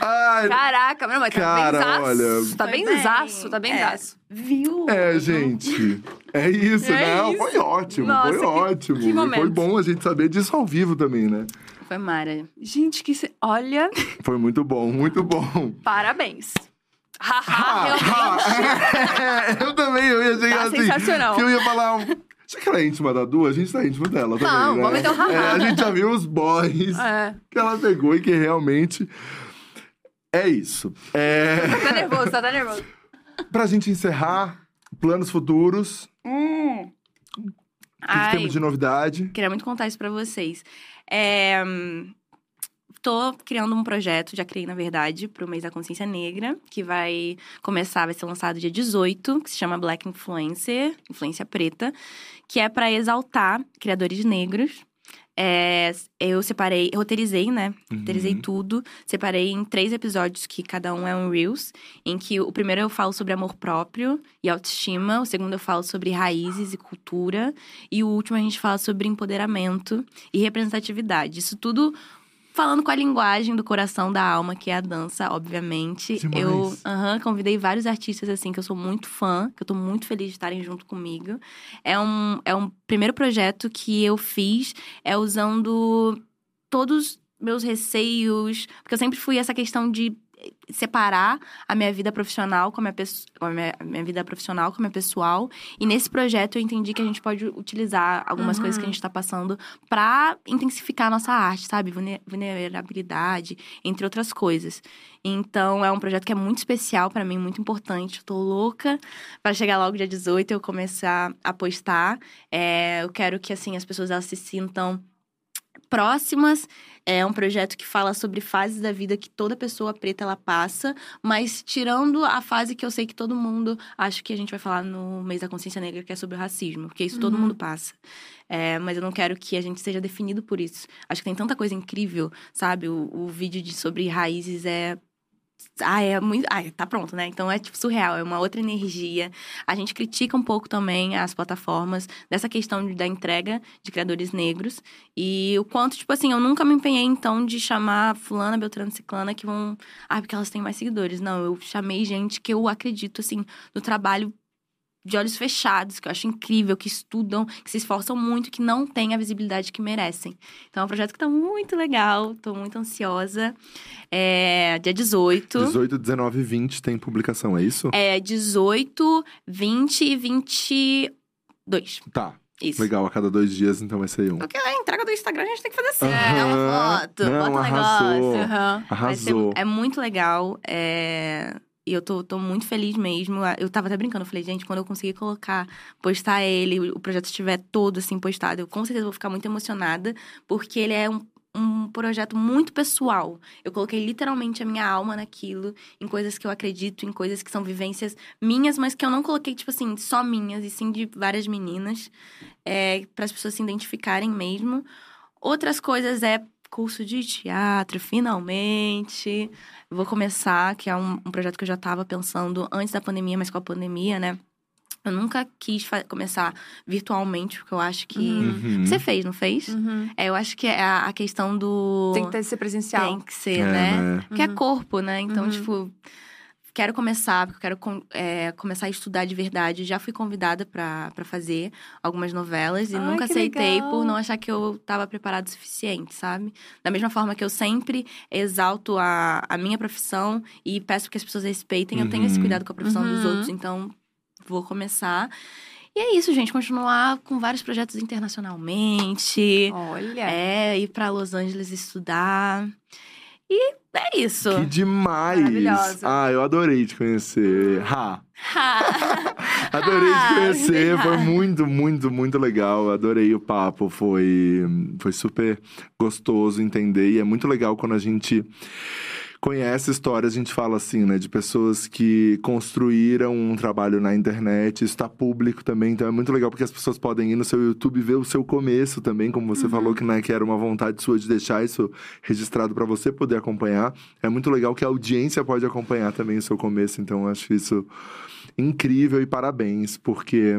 Ai, Caraca, não, mas tá Cara, bem zaço. olha. Tá bem bem. zaço, tá bem É. zaço. Viu? É, gente. É isso, É não. isso. Foi ótimo, Nossa, foi que- ótimo. que E foi momento. bom a gente saber disso ao vivo também, né? Foi Mara. Gente, que... Se... Olha, Foi muito bom, muito bom. parabéns. Haha, Ah, realmente. eu também, eu ia chegar Tá assim. sensacional. Que eu ia falar. um- Já que ela é íntima da Du, a gente tá íntimo dela também. Não, né? vamos um haha. É, a gente já viu os boys É, que ela pegou e que realmente. É isso. É... tá nervoso, tá, nervoso. Pra gente encerrar, planos futuros. Hum. O que, que temos de novidade? queria muito contar isso pra vocês. É, hum, tô criando um projeto, já criei, na verdade, pro mês da consciência negra, que vai começar, vai ser lançado dia 18, que se chama Black Influencer, influência preta, que é pra exaltar criadores negros. É, eu separei, eu roteirizei, né? Roteirizei Uhum. tudo. Separei em três episódios, que cada um é um Reels. Em que o primeiro eu falo sobre amor próprio e autoestima. O segundo eu falo sobre raízes e cultura. E o último a gente fala sobre empoderamento e representatividade. Isso tudo falando com a linguagem do coração da alma, que é a dança, obviamente. Demais. Eu aham, convidei vários artistas, assim, que eu sou muito fã, que eu tô muito feliz de estarem junto comigo. É um, é um primeiro projeto que eu fiz, é usando todos meus receios, porque eu sempre fui essa questão de separar a minha vida profissional com a minha, a minha, a minha vida profissional com a minha pessoal. E nesse projeto eu entendi que a gente pode utilizar algumas Uhum. coisas que a gente tá passando pra intensificar a nossa arte, sabe? Vulne- Vulnerabilidade, entre outras coisas. Então é um projeto que é muito especial pra mim, muito importante. Eu tô louca pra chegar logo dia 18 e eu começar a postar. É, eu quero que assim as pessoas elas se sintam próximas. É um projeto que fala sobre fases da vida que toda pessoa preta ela passa, mas tirando a fase que eu sei que todo mundo acho que a gente vai falar no mês da consciência negra, que é sobre o racismo, porque isso todo Uhum. mundo passa. É, mas eu não quero que a gente seja definido por isso. Acho que tem tanta coisa incrível, sabe? O, o vídeo de, sobre raízes é ah, é muito. Ah, tá pronto, né? Então é tipo surreal, é uma outra energia. A gente critica um pouco também as plataformas dessa questão da entrega de criadores negros. E o quanto, tipo assim, eu nunca me empenhei então de chamar fulana, beltrano, ciclana que vão. Ah, porque elas têm mais seguidores. Não, eu chamei gente que eu acredito, assim, no trabalho de olhos fechados, que eu acho incrível, que estudam, que se esforçam muito, que não têm a visibilidade que merecem. Então é um projeto que tá muito legal, tô muito ansiosa. É dia 18. 18, 19 e 20 tem publicação, é isso? É 18, 20 e 22. Tá. Isso. Legal, a cada dois dias então vai sair um. Porque a entrega do Instagram a gente tem que fazer assim. Aham. É uma foto, Não, bota um arrasou. negócio. Aham. Vai ser- Arrasou. é muito legal. É... E eu tô, tô muito feliz mesmo. Eu tava até brincando, eu falei, gente, quando eu conseguir colocar, postar ele, o projeto estiver todo assim postado, eu com certeza vou ficar muito emocionada, porque ele é um, um projeto muito pessoal. Eu coloquei literalmente a minha alma naquilo, em coisas que eu acredito, em coisas que são vivências minhas, mas que eu não coloquei, tipo assim, só minhas, e sim de várias meninas, é, para as pessoas se identificarem mesmo. Outras coisas é curso de teatro, finalmente. Vou começar, que é um, um projeto que eu já estava pensando antes da pandemia, mas com a pandemia, né? Eu nunca quis começar virtualmente, porque eu acho que. Uhum. Você fez, não fez? Uhum. É, eu acho que é a, a questão do. Tem que ter- ser presencial. Tem que ser, É, né? né? Porque é Uhum. corpo, né? Então, Uhum. tipo, quero começar, porque eu quero é, começar a estudar de verdade. Já fui convidada pra fazer algumas novelas e Ai, nunca aceitei legal. por não achar que eu tava preparada o suficiente, sabe? Da mesma forma que eu sempre exalto a, a minha profissão e peço que as pessoas respeitem, eu tenho esse Uhum. cuidado com a profissão dos Uhum. outros, então vou começar. E é isso, gente, continuar com vários projetos internacionalmente. Olha. É, ir pra Los Angeles estudar. E é isso. Que demais! Maravilhosa. Ah, eu adorei te conhecer. Ha! Ha. Adorei te Ah, conhecer, obrigada. foi muito, muito, muito legal. Adorei o papo, foi, foi super gostoso entender. E é muito legal quando a gente conhece histórias, a gente fala assim, né? De pessoas que construíram um trabalho na internet, isso tá público também. Então é muito legal porque as pessoas podem ir no seu YouTube ver o seu começo também, como você falou que, né, que era uma vontade sua de deixar isso registrado para você poder acompanhar. É muito legal que a audiência pode acompanhar também o seu começo. Então eu acho isso incrível e parabéns, porque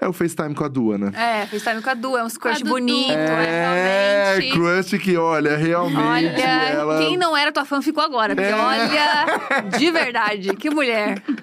é o FaceTime com a Dua, né? É, FaceTime com a Du, é uns crush Dudu. bonito, é, É, realmente. crush que, olha, realmente Olha, ela... quem não era tua fã ficou agora. Porque É. olha, de verdade, que mulher.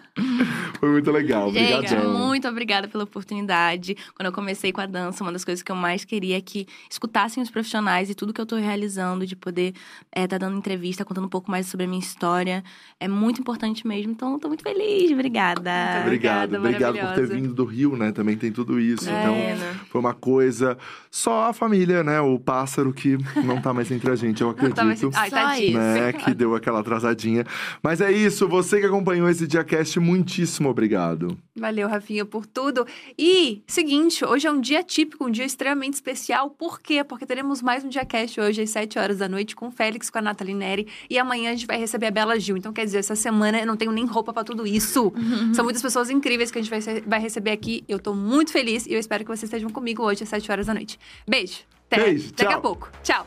Foi muito legal, Gente, obrigadão. muito obrigada pela oportunidade. Quando eu comecei com a dança, uma das coisas que eu mais queria é que escutassem os profissionais e tudo que eu tô realizando, de poder estar dando entrevista, contando um pouco mais sobre a minha história. É muito importante mesmo, então eu tô muito feliz. Obrigada. Obrigado, Obrigada, obrigado por ter maravilhosa. vindo do Rio, né? Também tem tudo isso. É, Então, né? foi uma coisa. Só a família, né? O pássaro que não tá mais entre a gente, eu Não acredito. tá mais- Ai, tadinho. né, que deu aquela atrasadinha. Mas é isso, você que acompanhou esse DiaCast, muitíssimo obrigado. Valeu, Rafinha, por tudo. E, seguinte, hoje é um dia típico, um dia extremamente especial. Por quê? Porque teremos mais um DiaCast hoje às 7 horas da noite com o Félix, com a Nathalie Neri. E amanhã a gente vai receber a Bela Gil. Então, quer dizer, essa semana eu não tenho nem roupa pra tudo isso. São muitas pessoas incríveis que a gente vai, vai receber aqui aqui. Eu tô muito feliz e eu espero que vocês estejam comigo hoje às 7 horas da noite. Beijo. Até, Beijo, até daqui a pouco. Tchau.